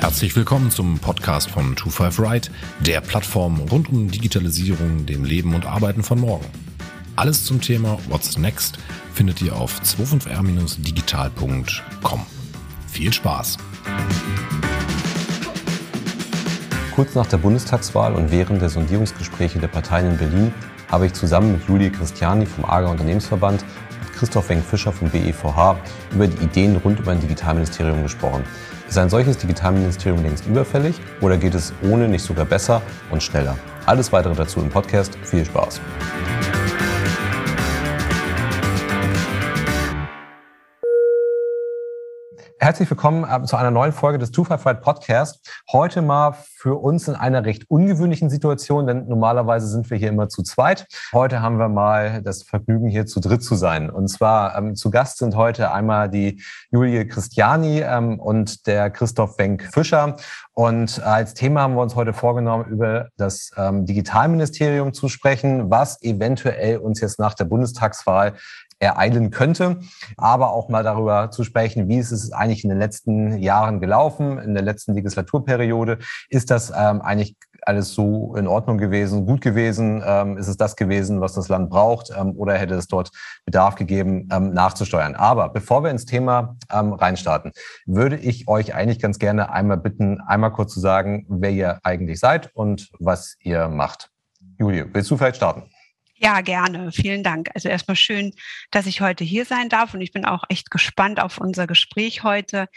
Herzlich willkommen zum Podcast von 25 Right, der Plattform rund um Digitalisierung, dem Leben und Arbeiten von morgen. Alles zum Thema What's Next findet ihr auf 25r-digital.com. Viel Spaß! Kurz nach der Bundestagswahl und während der Sondierungsgespräche der Parteien in Berlin habe ich zusammen mit Julie Christiani vom AGA Unternehmensverband und Christoph Wenk-Fischer vom BEVH über die Ideen rund um ein Digitalministerium gesprochen. Ist ein solches Digitalministerium längst überfällig oder geht es ohne nicht sogar besser und schneller? Alles weitere dazu im Podcast. Viel Spaß! Herzlich willkommen äh, zu einer neuen Folge des Two Five Fight Podcast. Heute mal für uns in einer recht ungewöhnlichen Situation, denn normalerweise sind wir hier immer zu zweit. Heute haben wir mal das Vergnügen, hier zu dritt zu sein. Und zwar ähm, zu Gast sind heute einmal die Julie Christiani ähm, und der Christoph Wenk-Fischer. Und als Thema haben wir uns heute vorgenommen, über das ähm, Digitalministerium zu sprechen, was eventuell uns jetzt nach der Bundestagswahl ereilen könnte, aber auch mal darüber zu sprechen, wie ist es eigentlich in den letzten Jahren gelaufen, in der letzten Legislaturperiode. Ist das ähm, eigentlich alles so in Ordnung gewesen, gut gewesen? Ähm, ist es das gewesen, was das Land braucht? Ähm, oder hätte es dort Bedarf gegeben, ähm, nachzusteuern? Aber bevor wir ins Thema ähm, reinstarten, würde ich euch eigentlich ganz gerne einmal bitten, einmal kurz zu sagen, wer ihr eigentlich seid und was ihr macht. Julie, willst du vielleicht starten? Ja, gerne. Vielen Dank. Also erstmal schön, dass ich heute hier sein darf und ich bin auch echt gespannt auf unser Gespräch heute.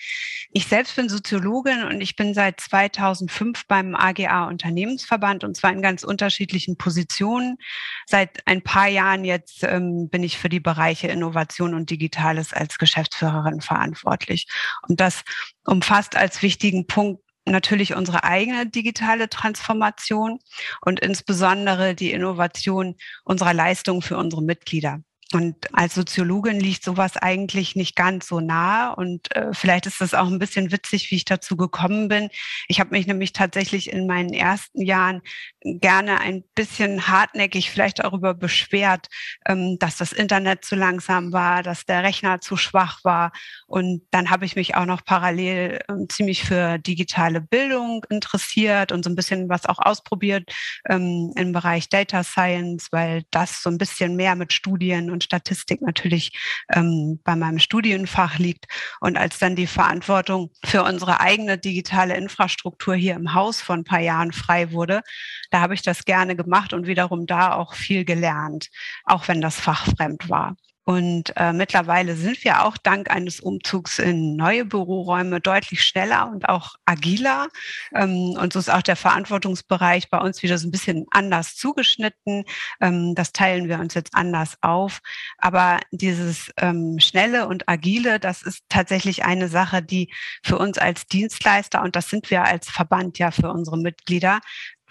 Ich selbst bin Soziologin und ich bin seit 2005 beim AGA Unternehmensverband und zwar in ganz unterschiedlichen Positionen. Seit ein paar Jahren jetzt ähm, bin ich für die Bereiche Innovation und Digitales als Geschäftsführerin verantwortlich. Und das umfasst als wichtigen Punkt natürlich unsere eigene digitale Transformation und insbesondere die Innovation unserer Leistungen für unsere Mitglieder. Und als Soziologin liegt sowas eigentlich nicht ganz so nah. Und äh, vielleicht ist es auch ein bisschen witzig, wie ich dazu gekommen bin. Ich habe mich nämlich tatsächlich in meinen ersten Jahren gerne ein bisschen hartnäckig vielleicht darüber beschwert, ähm, dass das Internet zu langsam war, dass der Rechner zu schwach war. Und dann habe ich mich auch noch parallel ähm, ziemlich für digitale Bildung interessiert und so ein bisschen was auch ausprobiert ähm, im Bereich Data Science, weil das so ein bisschen mehr mit Studien und Statistik natürlich ähm, bei meinem Studienfach liegt. Und als dann die Verantwortung für unsere eigene digitale Infrastruktur hier im Haus vor ein paar Jahren frei wurde, da habe ich das gerne gemacht und wiederum da auch viel gelernt, auch wenn das Fach fremd war. Und äh, mittlerweile sind wir auch dank eines Umzugs in neue Büroräume deutlich schneller und auch agiler. Ähm, und so ist auch der Verantwortungsbereich bei uns wieder so ein bisschen anders zugeschnitten. Ähm, das teilen wir uns jetzt anders auf. Aber dieses ähm, schnelle und agile, das ist tatsächlich eine Sache, die für uns als Dienstleister, und das sind wir als Verband ja für unsere Mitglieder,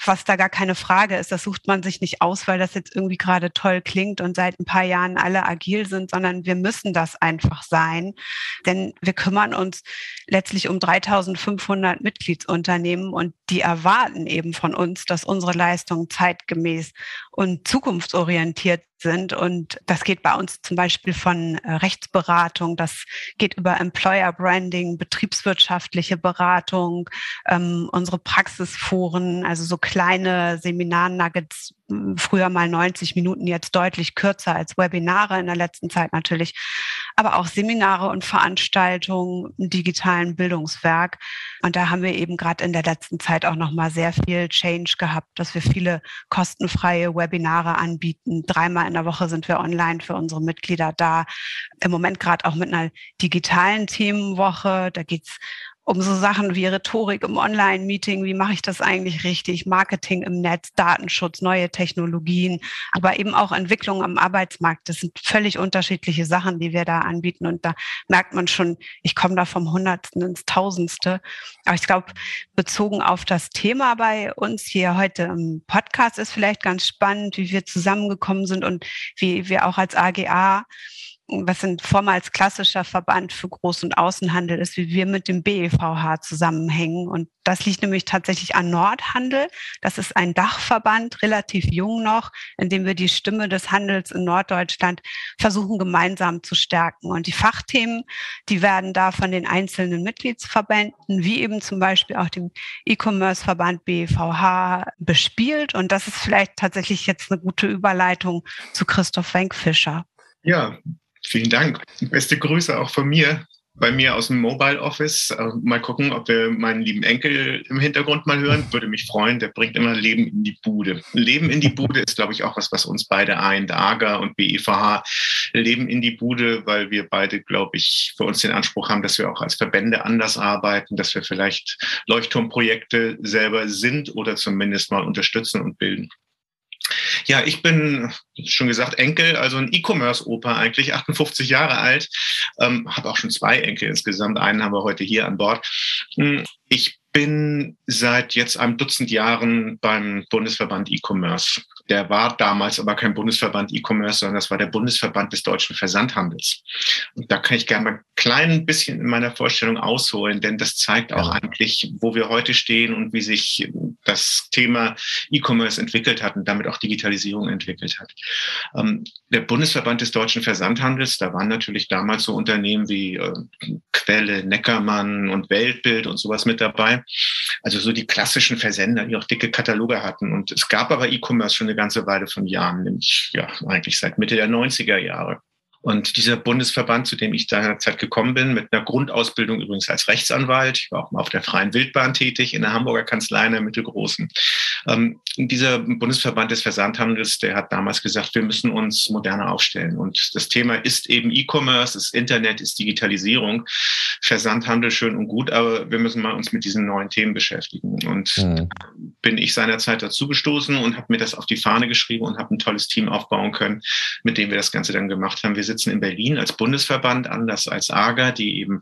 was da gar keine Frage ist. Das sucht man sich nicht aus, weil das jetzt irgendwie gerade toll klingt und seit ein paar Jahren alle agil sind, sondern wir müssen das einfach sein. Denn wir kümmern uns letztlich um 3500 Mitgliedsunternehmen und die erwarten eben von uns, dass unsere Leistungen zeitgemäß und zukunftsorientiert sind. Und das geht bei uns zum Beispiel von äh, Rechtsberatung, das geht über Employer Branding, betriebswirtschaftliche Beratung, ähm, unsere Praxisforen, also so kleine Seminarnuggets, früher mal 90 Minuten, jetzt deutlich kürzer als Webinare in der letzten Zeit natürlich, aber auch Seminare und Veranstaltungen im digitalen Bildungswerk. Und da haben wir eben gerade in der letzten Zeit auch noch mal sehr viel Change gehabt, dass wir viele kostenfreie Webinare anbieten. Dreimal in der Woche sind wir online für unsere Mitglieder da. Im Moment gerade auch mit einer digitalen Themenwoche. Da geht's um so Sachen wie Rhetorik im Online-Meeting, wie mache ich das eigentlich richtig, Marketing im Netz, Datenschutz, neue Technologien, aber eben auch Entwicklung am Arbeitsmarkt. Das sind völlig unterschiedliche Sachen, die wir da anbieten. Und da merkt man schon, ich komme da vom Hundertsten ins Tausendste. Aber ich glaube, bezogen auf das Thema bei uns hier heute im Podcast ist vielleicht ganz spannend, wie wir zusammengekommen sind und wie wir auch als AGA was ein vormals klassischer Verband für Groß- und Außenhandel ist, wie wir mit dem BEVH zusammenhängen. Und das liegt nämlich tatsächlich an Nordhandel. Das ist ein Dachverband, relativ jung noch, in dem wir die Stimme des Handels in Norddeutschland versuchen gemeinsam zu stärken. Und die Fachthemen, die werden da von den einzelnen Mitgliedsverbänden, wie eben zum Beispiel auch dem E-Commerce-Verband BEVH, bespielt. Und das ist vielleicht tatsächlich jetzt eine gute Überleitung zu Christoph Wenkfischer. Ja, vielen Dank. Beste Grüße auch von mir bei mir aus dem Mobile Office. Äh, mal gucken, ob wir meinen lieben Enkel im Hintergrund mal hören. Würde mich freuen. Der bringt immer Leben in die Bude. Leben in die Bude ist, glaube ich, auch was, was uns beide eint. AGA und BEVH Leben in die Bude, weil wir beide, glaube ich, für uns den Anspruch haben, dass wir auch als Verbände anders arbeiten, dass wir vielleicht Leuchtturmprojekte selber sind oder zumindest mal unterstützen und bilden. Ja, ich bin schon gesagt Enkel, also ein E-Commerce-Opa eigentlich, 58 Jahre alt, ähm, habe auch schon zwei Enkel insgesamt. Einen haben wir heute hier an Bord. Hm, ich bin seit jetzt einem Dutzend Jahren beim Bundesverband E-Commerce. Der war damals aber kein Bundesverband E-Commerce, sondern das war der Bundesverband des deutschen Versandhandels. Und da kann ich gerne mal ein klein bisschen in meiner Vorstellung ausholen, denn das zeigt auch eigentlich, wo wir heute stehen und wie sich das Thema E-Commerce entwickelt hat und damit auch Digitalisierung entwickelt hat. Ähm, der Bundesverband des deutschen Versandhandels, da waren natürlich damals so Unternehmen wie äh, Quelle, Neckermann und Weltbild und sowas mit dabei. Also so die klassischen Versender, die auch dicke Kataloge hatten. Und es gab aber E-Commerce schon eine ganze Weile von Jahren, nämlich ja eigentlich seit Mitte der 90er Jahre. Und dieser Bundesverband, zu dem ich seinerzeit gekommen bin, mit einer Grundausbildung übrigens als Rechtsanwalt, ich war auch mal auf der freien Wildbahn tätig, in der Hamburger Kanzlei, in der mittelgroßen. Ähm, dieser Bundesverband des Versandhandels, der hat damals gesagt, wir müssen uns moderner aufstellen. Und das Thema ist eben E-Commerce, das Internet, ist Digitalisierung. Versandhandel schön und gut, aber wir müssen mal uns mit diesen neuen Themen beschäftigen. Und mhm. bin ich seinerzeit dazu gestoßen und habe mir das auf die Fahne geschrieben und habe ein tolles Team aufbauen können, mit dem wir das Ganze dann gemacht haben. Wir sitzen in Berlin als Bundesverband, anders als AGA, die eben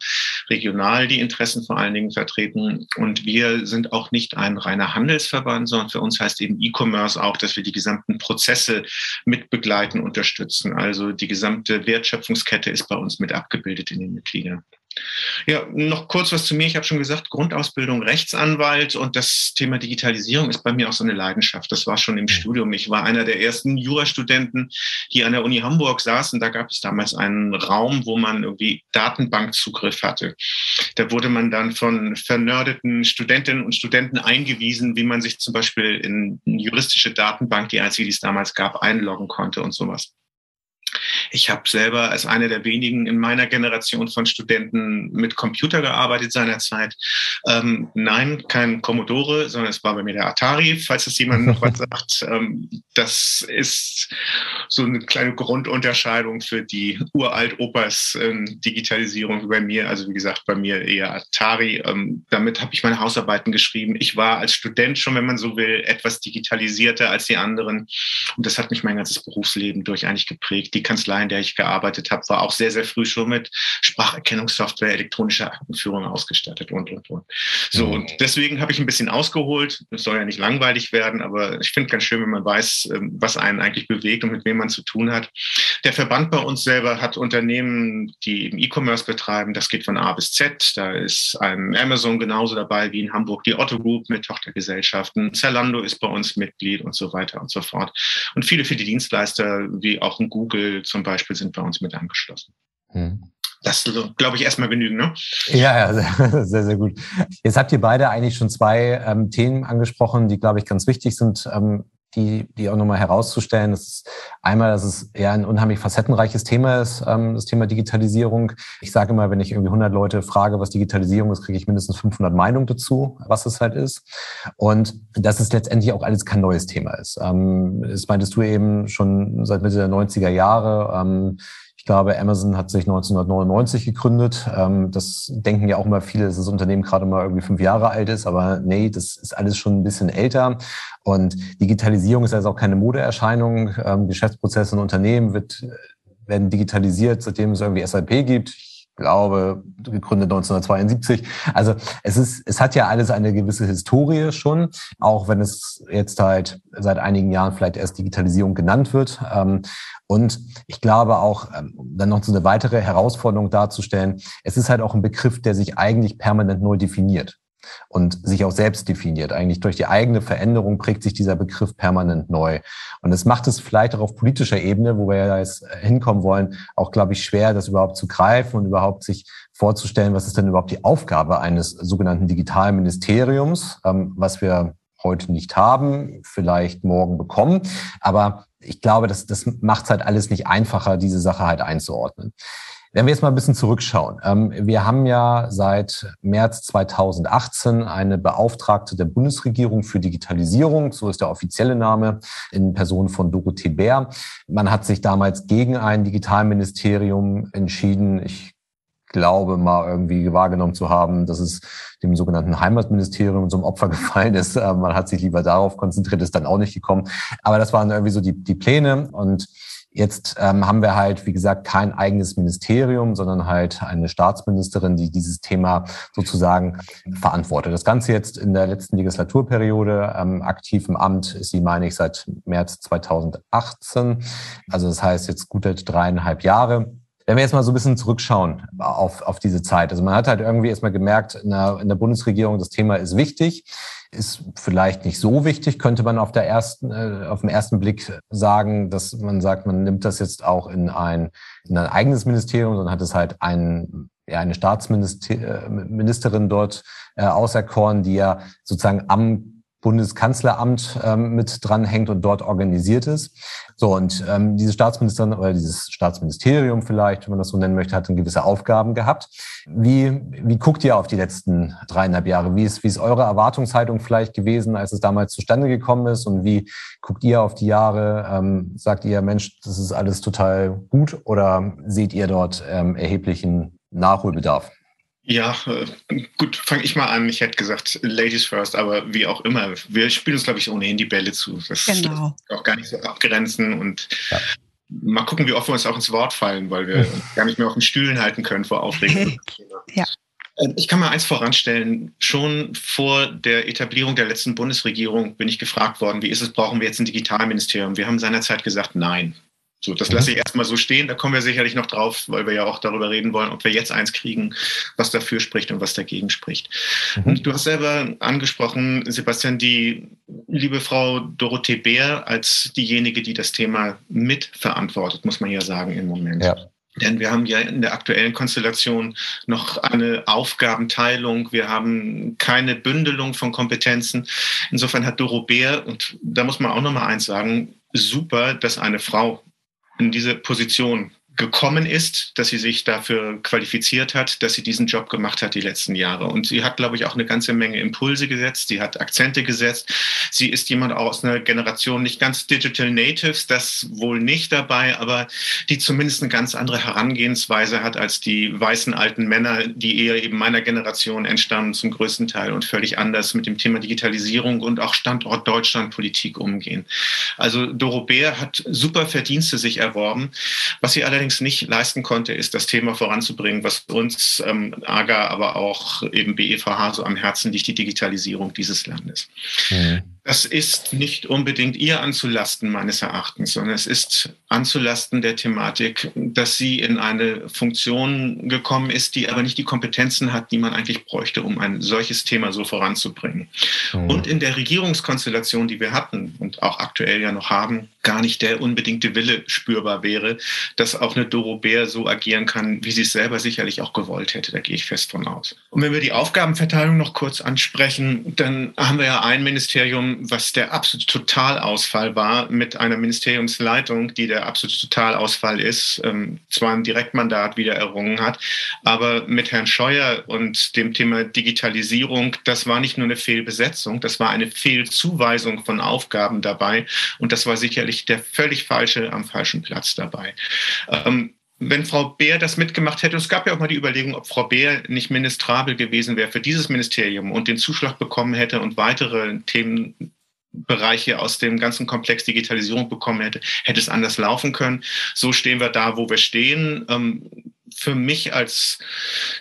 regional die Interessen vor allen Dingen vertreten. Und wir sind auch nicht ein reiner Handelsverband, sondern für uns heißt eben E-Commerce auch, dass wir die gesamten Prozesse mit begleiten, unterstützen. Also die gesamte Wertschöpfungskette ist bei uns mit abgebildet in den Mitgliedern. Ja, noch kurz was zu mir. Ich habe schon gesagt, Grundausbildung Rechtsanwalt und das Thema Digitalisierung ist bei mir auch so eine Leidenschaft. Das war schon im Studium. Ich war einer der ersten Jurastudenten, die an der Uni Hamburg saßen. Da gab es damals einen Raum, wo man irgendwie Datenbankzugriff hatte. Da wurde man dann von vernördeten Studentinnen und Studenten eingewiesen, wie man sich zum Beispiel in eine juristische Datenbank, die einzige, die es damals gab, einloggen konnte und sowas. Ich habe selber als einer der wenigen in meiner Generation von Studenten mit Computer gearbeitet seinerzeit. Ähm, nein, kein Commodore, sondern es war bei mir der Atari, falls es jemand noch was sagt. Ähm, das ist so eine kleine Grundunterscheidung für die Uralt-Opas ähm, Digitalisierung bei mir. Also wie gesagt, bei mir eher Atari. Ähm, damit habe ich meine Hausarbeiten geschrieben. Ich war als Student schon, wenn man so will, etwas digitalisierter als die anderen. Und das hat mich mein ganzes Berufsleben durch eigentlich geprägt. Die Kanzlei, in der ich gearbeitet habe, war auch sehr, sehr früh schon mit Spracherkennungssoftware, elektronischer Aktenführung ausgestattet und, und, und. So, mhm. und deswegen habe ich ein bisschen ausgeholt. Es soll ja nicht langweilig werden, aber ich finde ganz schön, wenn man weiß, ähm, was einen eigentlich bewegt und mit wem man zu tun hat. Der Verband bei uns selber hat Unternehmen, die eben E-Commerce betreiben. Das geht von A bis Z. Da ist ein Amazon genauso dabei wie in Hamburg die Otto Group mit Tochtergesellschaften. Zalando ist bei uns Mitglied und so weiter und so fort. Und viele, viele Dienstleister wie auch ein Google zum Beispiel sind bei uns mit angeschlossen. Hm. Das glaube ich, erstmal genügen, ne? Ja, ja, sehr, sehr gut. Jetzt habt ihr beide eigentlich schon zwei ähm, Themen angesprochen, die, glaube ich, ganz wichtig sind. Ähm, die, die auch nochmal herauszustellen. Das ist einmal, dass es eher ein unheimlich facettenreiches Thema ist, ähm, das Thema Digitalisierung. Ich sage immer, wenn ich irgendwie 100 Leute frage, was Digitalisierung ist, kriege ich mindestens 500 Meinungen dazu, was es halt ist. Und dass es letztendlich auch alles kein neues Thema ist. Ähm, das meintest du eben schon seit Mitte der 90er Jahre. Ähm, glaube, Amazon hat sich 1999 gegründet. Ähm, das denken ja auch immer viele, dass das Unternehmen gerade mal irgendwie fünf Jahre alt ist. Aber nee, das ist alles schon ein bisschen älter. Und Digitalisierung ist also auch keine Modeerscheinung. Ähm, Geschäftsprozesse in Unternehmen wird, werden digitalisiert, seitdem es irgendwie SAP gibt. Glaube, gegründet 1972. Also es ist, es hat ja alles eine gewisse Historie schon, auch wenn es jetzt halt seit einigen Jahren vielleicht erst Digitalisierung genannt wird. Ähm, und ich glaube auch, ähm, dann noch so eine weitere Herausforderung darzustellen, es ist halt auch ein Begriff, der sich eigentlich permanent neu definiert und sich auch selbst definiert. Eigentlich durch die eigene Veränderung prägt sich dieser Begriff permanent neu. Und es macht es vielleicht auch auf politischer Ebene, wo wir ja jetzt hinkommen wollen, auch, glaube ich, schwer, das überhaupt zu greifen und überhaupt sich vorzustellen, was ist denn überhaupt die Aufgabe eines sogenannten Digitalministeriums, ähm, was wir heute nicht haben, vielleicht morgen bekommen. Aber ich glaube, das, das macht es halt alles nicht einfacher, diese Sache halt einzuordnen. Wenn wir jetzt mal ein bisschen zurückschauen. Ähm, wir haben ja seit März 2018 eine Beauftragte der Bundesregierung für Digitalisierung, so ist der offizielle Name, in Person von Dorothee Bär. Man hat sich damals gegen ein Digitalministerium entschieden. Ich glaube mal irgendwie wahrgenommen zu haben, dass es dem sogenannten Heimatministerium zum Opfer gefallen ist. Äh, man hat sich lieber darauf konzentriert, ist dann auch nicht gekommen. Aber das waren irgendwie so die, die Pläne und Jetzt ähm, haben wir halt, wie gesagt, kein eigenes Ministerium, sondern halt eine Staatsministerin, die dieses Thema sozusagen verantwortet. Das Ganze jetzt in der letzten Legislaturperiode ähm, aktiv im Amt ist sie, meine ich, seit März 2018. Also das heißt jetzt gute dreieinhalb Jahre. Wenn wir jetzt mal so ein bisschen zurückschauen auf, auf diese Zeit. Also man hat halt irgendwie erstmal gemerkt, in der, in der Bundesregierung, das Thema ist wichtig ist vielleicht nicht so wichtig, könnte man auf der ersten, äh, auf den ersten Blick sagen, dass man sagt, man nimmt das jetzt auch in ein, in ein eigenes Ministerium, sondern hat es halt ein, ja, eine Staatsministerin äh, dort äh, auserkoren, die ja sozusagen am Bundeskanzleramt ähm, mit dranhängt und dort organisiert ist. So, und ähm, diese Staatsministerin oder dieses Staatsministerium vielleicht, wenn man das so nennen möchte, hat dann gewisse Aufgaben gehabt. Wie, wie guckt ihr auf die letzten dreieinhalb Jahre? Wie ist, wie ist eure Erwartungshaltung vielleicht gewesen, als es damals zustande gekommen ist? Und wie guckt ihr auf die Jahre? Ähm, sagt ihr, Mensch, das ist alles total gut oder seht ihr dort ähm, erheblichen Nachholbedarf? Ja, äh, gut, fange ich mal an. Ich hätte gesagt, Ladies first, aber wie auch immer. Wir spielen uns, glaube ich, ohnehin die Bälle zu. Das genau. auch gar nicht so abgrenzen und ja. mal gucken, wie oft wir uns auch ins Wort fallen, weil wir gar nicht mehr auf den Stühlen halten können vor Aufregung. ja. Ähm, ich kann mal eins voranstellen. Schon vor der Etablierung der letzten Bundesregierung bin ich gefragt worden, wie ist es, brauchen wir jetzt ein Digitalministerium? Wir haben seinerzeit gesagt, nein. So, das lasse ich mhm. erstmal so stehen. Da kommen wir sicherlich noch drauf, weil wir ja auch darüber reden wollen, ob wir jetzt eins kriegen, was dafür spricht und was dagegen spricht. Mhm. Du hast selber angesprochen, Sebastian, die liebe Frau Dorothee Bär als diejenige, die das Thema mitverantwortet, muss man ja sagen im Moment. Ja. Denn wir haben ja in der aktuellen Konstellation noch eine Aufgabenteilung. Wir haben keine Bündelung von Kompetenzen. Insofern hat Doro Bär, und da muss man auch noch mal eins sagen, super, dass eine Frau in diese Position gekommen ist, dass sie sich dafür qualifiziert hat, dass sie diesen Job gemacht hat die letzten Jahre. Und sie hat, glaube ich, auch eine ganze Menge Impulse gesetzt. Sie hat Akzente gesetzt. Sie ist jemand aus einer Generation nicht ganz Digital Natives, das wohl nicht dabei, aber die zumindest eine ganz andere Herangehensweise hat als die weißen alten Männer, die eher eben meiner Generation entstammen zum größten Teil und völlig anders mit dem Thema Digitalisierung und auch Standort Deutschland Politik umgehen. Also Doro Bär hat super Verdienste sich erworben. Was sie allerdings allerdings nicht leisten konnte, ist das Thema voranzubringen, was uns ähm, AGA, aber auch eben BEVH so am Herzen liegt, die Digitalisierung dieses Landes. Mhm. Das ist nicht unbedingt ihr anzulasten, meines Erachtens, sondern es ist anzulasten der Thematik, dass sie in eine Funktion gekommen ist, die aber nicht die Kompetenzen hat, die man eigentlich bräuchte, um ein solches Thema so voranzubringen. Mhm. Und in der Regierungskonstellation, die wir hatten und auch aktuell ja noch haben, gar nicht der unbedingte Wille spürbar wäre, dass auch eine Doro Bär so agieren kann, wie sie es selber sicherlich auch gewollt hätte. Da gehe ich fest von aus. Und wenn wir die Aufgabenverteilung noch kurz ansprechen, dann haben wir ja ein Ministerium, was der absolute Totalausfall war, mit einer Ministeriumsleitung, die der absolute Totalausfall ist, ähm, zwar ein Direktmandat wieder errungen hat, aber mit Herrn Scheuer und dem Thema Digitalisierung, das war nicht nur eine Fehlbesetzung, das war eine Fehlzuweisung von Aufgaben dabei und das war sicherlich der völlig falsche am falschen Platz dabei. Ähm, wenn Frau Beer das mitgemacht hätte, es gab ja auch mal die Überlegung, ob Frau Beer nicht ministrabel gewesen wäre für dieses Ministerium und den Zuschlag bekommen hätte und weitere Themenbereiche aus dem ganzen Komplex Digitalisierung bekommen hätte, hätte es anders laufen können. So stehen wir da, wo wir stehen. Ähm, für mich als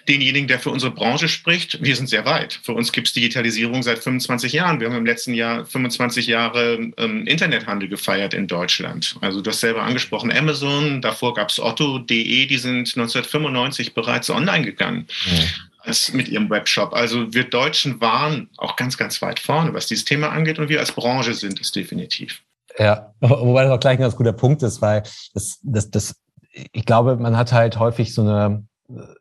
denjenigen, der für unsere Branche spricht, wir sind sehr weit. Für uns gibt es Digitalisierung seit 25 Jahren. Wir haben im letzten Jahr 25 Jahre ähm, Internethandel gefeiert in Deutschland. Also du hast selber angesprochen, Amazon, davor gab es Otto.de, die sind 1995 bereits online gegangen. Ja. mit ihrem Webshop. Also wir Deutschen waren auch ganz, ganz weit vorne, was dieses Thema angeht und wir als Branche sind es definitiv. Ja, wobei das auch gleich ein ganz guter Punkt ist, weil das, das, das, ich glaube, man hat halt häufig so eine,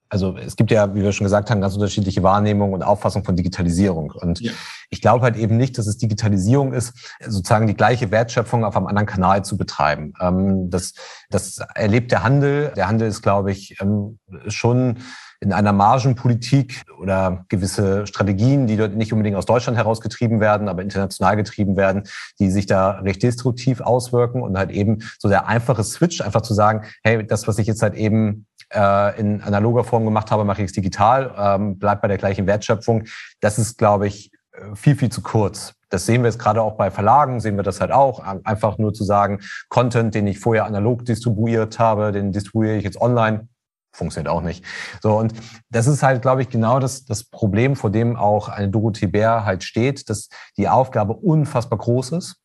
also es gibt ja, wie wir schon gesagt haben, ganz unterschiedliche Wahrnehmungen und Auffassung von Digitalisierung. Und ja. ich glaube halt eben nicht, dass es Digitalisierung ist, sozusagen die gleiche Wertschöpfung auf einem anderen Kanal zu betreiben. Ähm, das, das erlebt der Handel. Der Handel ist, glaube ich, ähm, schon in einer Margenpolitik oder gewisse Strategien, die dort nicht unbedingt aus Deutschland herausgetrieben werden, aber international getrieben werden, die sich da recht destruktiv auswirken und halt eben so der einfache Switch, einfach zu sagen, hey, das, was ich jetzt halt eben äh, in analoger Form gemacht habe, mache ich es digital, ähm, bleibt bei der gleichen Wertschöpfung. Das ist, glaube ich, viel, viel zu kurz. Das sehen wir jetzt gerade auch bei Verlagen, sehen wir das halt auch. Einfach nur zu sagen, Content, den ich vorher analog distribuiert habe, den distribuiere ich jetzt online funktioniert auch nicht. So, und das ist halt, glaube ich, genau das, das Problem, vor dem auch eine Dorothee Bär halt steht, dass die Aufgabe unfassbar groß ist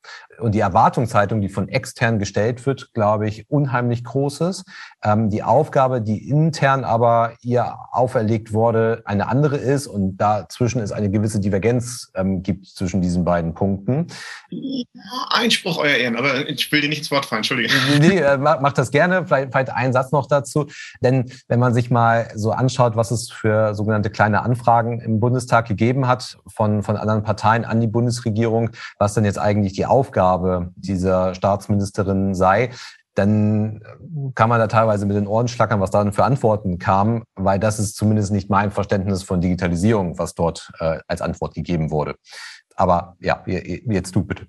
und die Erwartungshaltung, die von extern gestellt wird, glaube ich, unheimlich groß ist. Ähm, die Aufgabe, die intern aber ihr auferlegt wurde, eine andere ist und dazwischen es eine gewisse Divergenz ähm, gibt zwischen diesen beiden Punkten. Einspruch, Euer Ehren, aber ich will dir nicht ins Wort fallen, Entschuldige. Nee, äh, mach das gerne. Vielleicht, vielleicht einen Satz noch dazu. Denn wenn man sich mal so anschaut, was es für sogenannte kleine Anfragen im Bundestag gegeben hat von, von anderen Parteien an die Bundesregierung, was denn jetzt eigentlich die Aufgabe dieser Staatsministerin sei, dann kann man da teilweise mit den Ohren schlackern, was da für Antworten kam, weil das ist zumindest nicht mein Verständnis von Digitalisierung, was dort äh, als Antwort gegeben wurde. Aber ja, jetzt du bitte.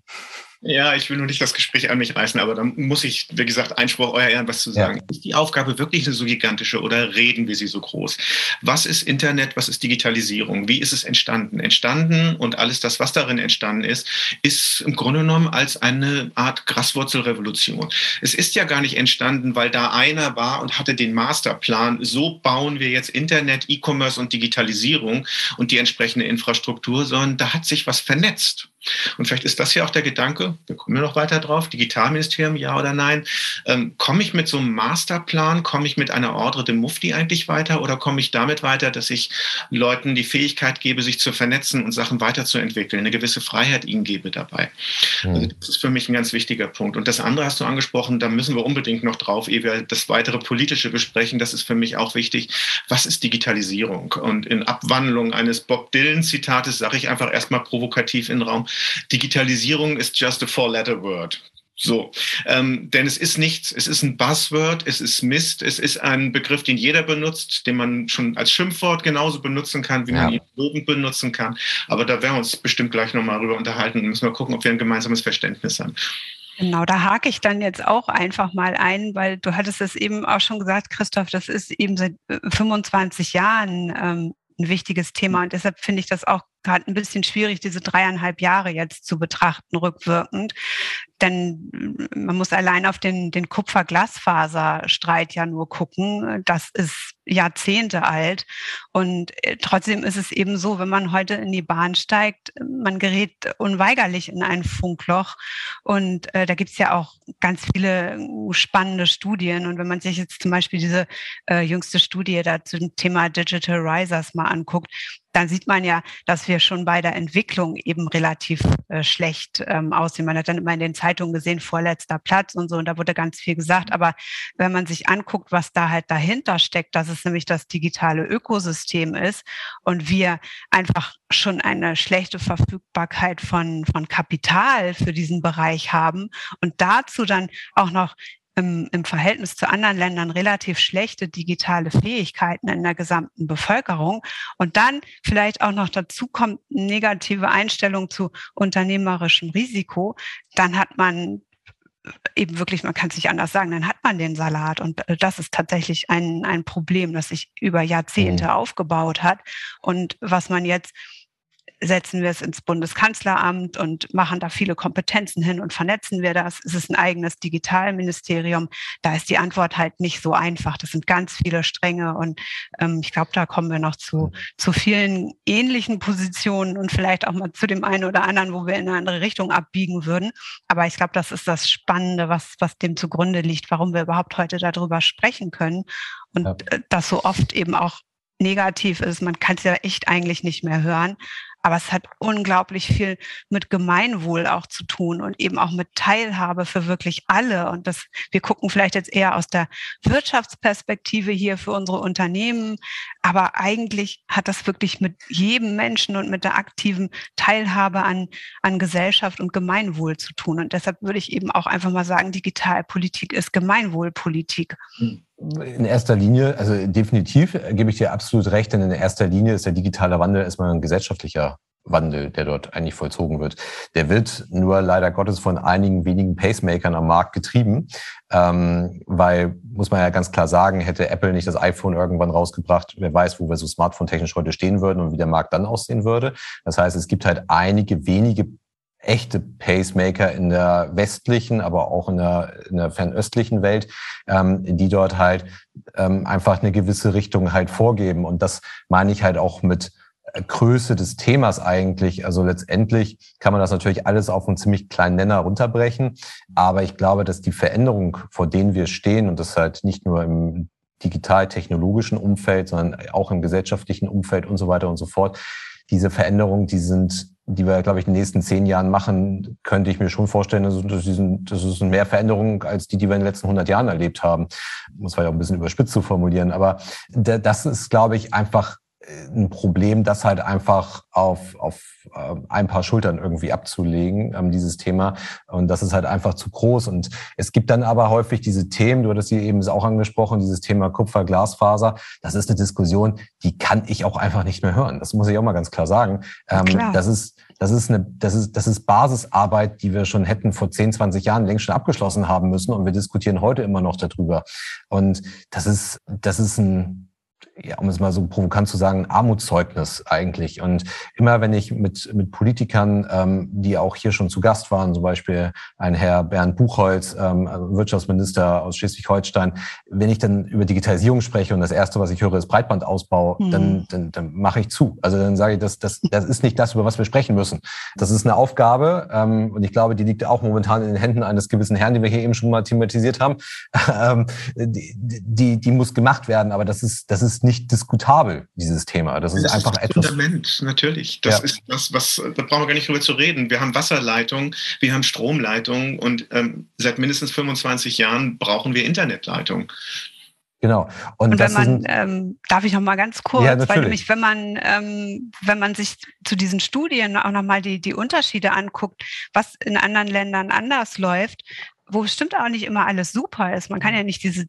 Ja, ich will nur nicht das Gespräch an mich reißen, aber da muss ich, wie gesagt, Einspruch, euer Ehren, was zu sagen. Ja. Ist die Aufgabe wirklich eine so gigantische oder reden wir sie so groß? Was ist Internet? Was ist Digitalisierung? Wie ist es entstanden? Entstanden und alles das, was darin entstanden ist, ist im Grunde genommen als eine Art Graswurzelrevolution. Es ist ja gar nicht entstanden, weil da einer war und hatte den Masterplan. So bauen wir jetzt Internet, E-Commerce und Digitalisierung und die entsprechende Infrastruktur, sondern da hat sich was vernetzt. Und vielleicht ist das ja auch der Gedanke, wir kommen ja noch weiter drauf, Digitalministerium, ja oder nein. Ähm, komme ich mit so einem Masterplan, komme ich mit einer Ordre de Mufti eigentlich weiter oder komme ich damit weiter, dass ich Leuten die Fähigkeit gebe, sich zu vernetzen und Sachen weiterzuentwickeln, eine gewisse Freiheit ihnen gebe dabei? Mhm. Also das ist für mich ein ganz wichtiger Punkt. Und das andere hast du angesprochen, da müssen wir unbedingt noch drauf, ehe wir das weitere politische besprechen. Das ist für mich auch wichtig. Was ist Digitalisierung? Und in Abwandlung eines Bob Dylan-Zitates sage ich einfach erstmal provokativ in den Raum, Digitalisierung ist just a four-letter word. So, ähm, denn es ist nichts, es ist ein Buzzword, es ist Mist, es ist ein Begriff, den jeder benutzt, den man schon als Schimpfwort genauso benutzen kann, wie ja. man ihn lobend benutzen kann. Aber da werden wir uns bestimmt gleich nochmal drüber unterhalten und müssen wir gucken, ob wir ein gemeinsames Verständnis haben. Genau, da hake ich dann jetzt auch einfach mal ein, weil du hattest es eben auch schon gesagt, Christoph, das ist eben seit 25 äh, Jahren ähm, ein wichtiges Thema und deshalb finde ich das auch gerade ein bisschen schwierig, diese dreieinhalb Jahre jetzt zu betrachten, rückwirkend. Denn man muss allein auf den, den Kupfer-Glasfaser-Streit ja nur gucken. Das ist Jahrzehnte alt. Und äh, trotzdem ist es eben so, wenn man heute in die Bahn steigt, man gerät unweigerlich in ein Funkloch. Und äh, da gibt es ja auch ganz viele spannende Studien. Und wenn man sich jetzt zum Beispiel diese äh, jüngste Studie da zum Thema Digital Risers mal anguckt, dann sieht man ja, dass wir schon bei der Entwicklung eben relativ äh, schlecht ähm, aussehen. Man hat dann immer in den Zeitungen gesehen, vorletzter Platz und so, und da wurde ganz viel gesagt. Aber wenn man sich anguckt, was da halt dahinter steckt, dass es nämlich das digitale Ökosystem ist und wir einfach schon eine schlechte Verfügbarkeit von, von Kapital für diesen Bereich haben und dazu dann auch noch im, im Verhältnis zu anderen Ländern relativ schlechte digitale Fähigkeiten in der gesamten Bevölkerung und dann vielleicht auch noch dazu kommt negative Einstellung zu unternehmerischem Risiko, dann hat man eben wirklich, man kann es nicht anders sagen, dann hat man den Salat. Und äh, das ist tatsächlich ein, ein Problem, das sich über Jahrzehnte mhm. aufgebaut hat und was man jetzt setzen wir es ins Bundeskanzleramt und machen da viele Kompetenzen hin und vernetzen wir das? Ist es ein eigenes Digitalministerium? Da ist die Antwort halt nicht so einfach. Das sind ganz viele Stränge und ähm, ich glaube, da kommen wir noch zu, zu vielen ähnlichen Positionen und vielleicht auch mal zu dem einen oder anderen, wo wir in eine andere Richtung abbiegen würden. Aber ich glaube, das ist das Spannende, was, was dem zugrunde liegt, warum wir überhaupt heute darüber sprechen können und ja. Äh, das so oft eben auch negativ ist. Man kann es ja echt eigentlich nicht mehr hören. Aber es hat unglaublich viel mit Gemeinwohl auch zu tun und eben auch mit Teilhabe für wirklich alle. Und das, wir gucken vielleicht jetzt eher aus der Wirtschaftsperspektive hier für unsere Unternehmen. Aber eigentlich hat das wirklich mit jedem Menschen und mit der aktiven Teilhabe an, an Gesellschaft und Gemeinwohl zu tun. Und deshalb würde ich eben auch einfach mal sagen, Digitalpolitik ist Gemeinwohlpolitik. In erster Linie, also definitiv gebe ich dir absolut recht, denn in erster Linie ist der digitale Wandel erstmal ein gesellschaftlicher Wandel, der dort eigentlich vollzogen wird. Der wird nur leider Gottes von einigen wenigen Pacemakern am Markt getrieben, ähm, weil, muss man ja ganz klar sagen, hätte Apple nicht das iPhone irgendwann rausgebracht, wer weiß, wo wir so smartphone-technisch heute stehen würden und wie der Markt dann aussehen würde. Das heißt, es gibt halt einige wenige echte Pacemaker in der westlichen, aber auch in der, in der fernöstlichen Welt, ähm, die dort halt ähm, einfach eine gewisse Richtung halt vorgeben. Und das meine ich halt auch mit Größe des Themas eigentlich. Also letztendlich kann man das natürlich alles auf einen ziemlich kleinen Nenner runterbrechen. Aber ich glaube, dass die Veränderung, vor denen wir stehen, und das halt nicht nur im digital-technologischen Umfeld, sondern auch im gesellschaftlichen Umfeld und so weiter und so fort, diese Veränderungen, die sind die wir, glaube ich, in den nächsten zehn Jahren machen, könnte ich mir schon vorstellen, das, sind, mehr Veränderung als die, die wir in den letzten 100 Jahren erlebt haben. Muss man ja auch ein bisschen überspitzt zu formulieren. Aber das ist, glaube ich, einfach ein Problem, das halt einfach auf, auf äh, ein paar Schultern irgendwie abzulegen, ähm, dieses Thema. Und das ist halt einfach zu groß. Und es gibt dann aber häufig diese Themen, du hattest sie eben auch angesprochen, dieses Thema Kupfer, Glasfaser. Das ist eine Diskussion, die kann ich auch einfach nicht mehr hören. Das muss ich auch mal ganz klar sagen. Ähm, klar. Das ist, das ist eine, das ist, das ist Basisarbeit, die wir schon hätten vor 10, 20 Jahren längst schon abgeschlossen haben müssen. Und wir diskutieren heute immer noch darüber. Und das ist, das ist ein, ja, um es mal so provokant zu sagen, Armutszeugnis eigentlich. Und immer wenn ich mit, mit Politikern, ähm, die auch hier schon zu Gast waren, zum Beispiel ein Herr Bernd Buchholz, ähm, Wirtschaftsminister aus Schleswig-Holstein, wenn ich dann über Digitalisierung spreche und das Erste, was ich höre, ist Breitbandausbau, mhm. dann, dann, dann mache ich zu. Also dann sage ich, das, das, das ist nicht das, über was wir sprechen müssen. Das ist eine Aufgabe ähm, und ich glaube, die liegt auch momentan in den Händen eines gewissen Herrn, den wir hier eben schon mal thematisiert haben. ähm, die, die, die muss gemacht werden, aber das ist, das ist nicht diskutabel, dieses Thema. Das ist das einfach ist das etwas. Fundament, natürlich. Das ja. ist das, was, da brauchen wir gar nicht drüber zu reden. Wir haben Wasserleitungen, wir haben Stromleitungen und ähm, seit mindestens 25 Jahren brauchen wir Internetleitungen. Genau. Und, und wenn man, ähm, darf ich noch mal ganz kurz, ja, weil nämlich, wenn man, ähm, wenn man sich zu diesen Studien auch noch mal die, die Unterschiede anguckt, was in anderen Ländern anders läuft, wo bestimmt auch nicht immer alles super ist. Man kann ja nicht diese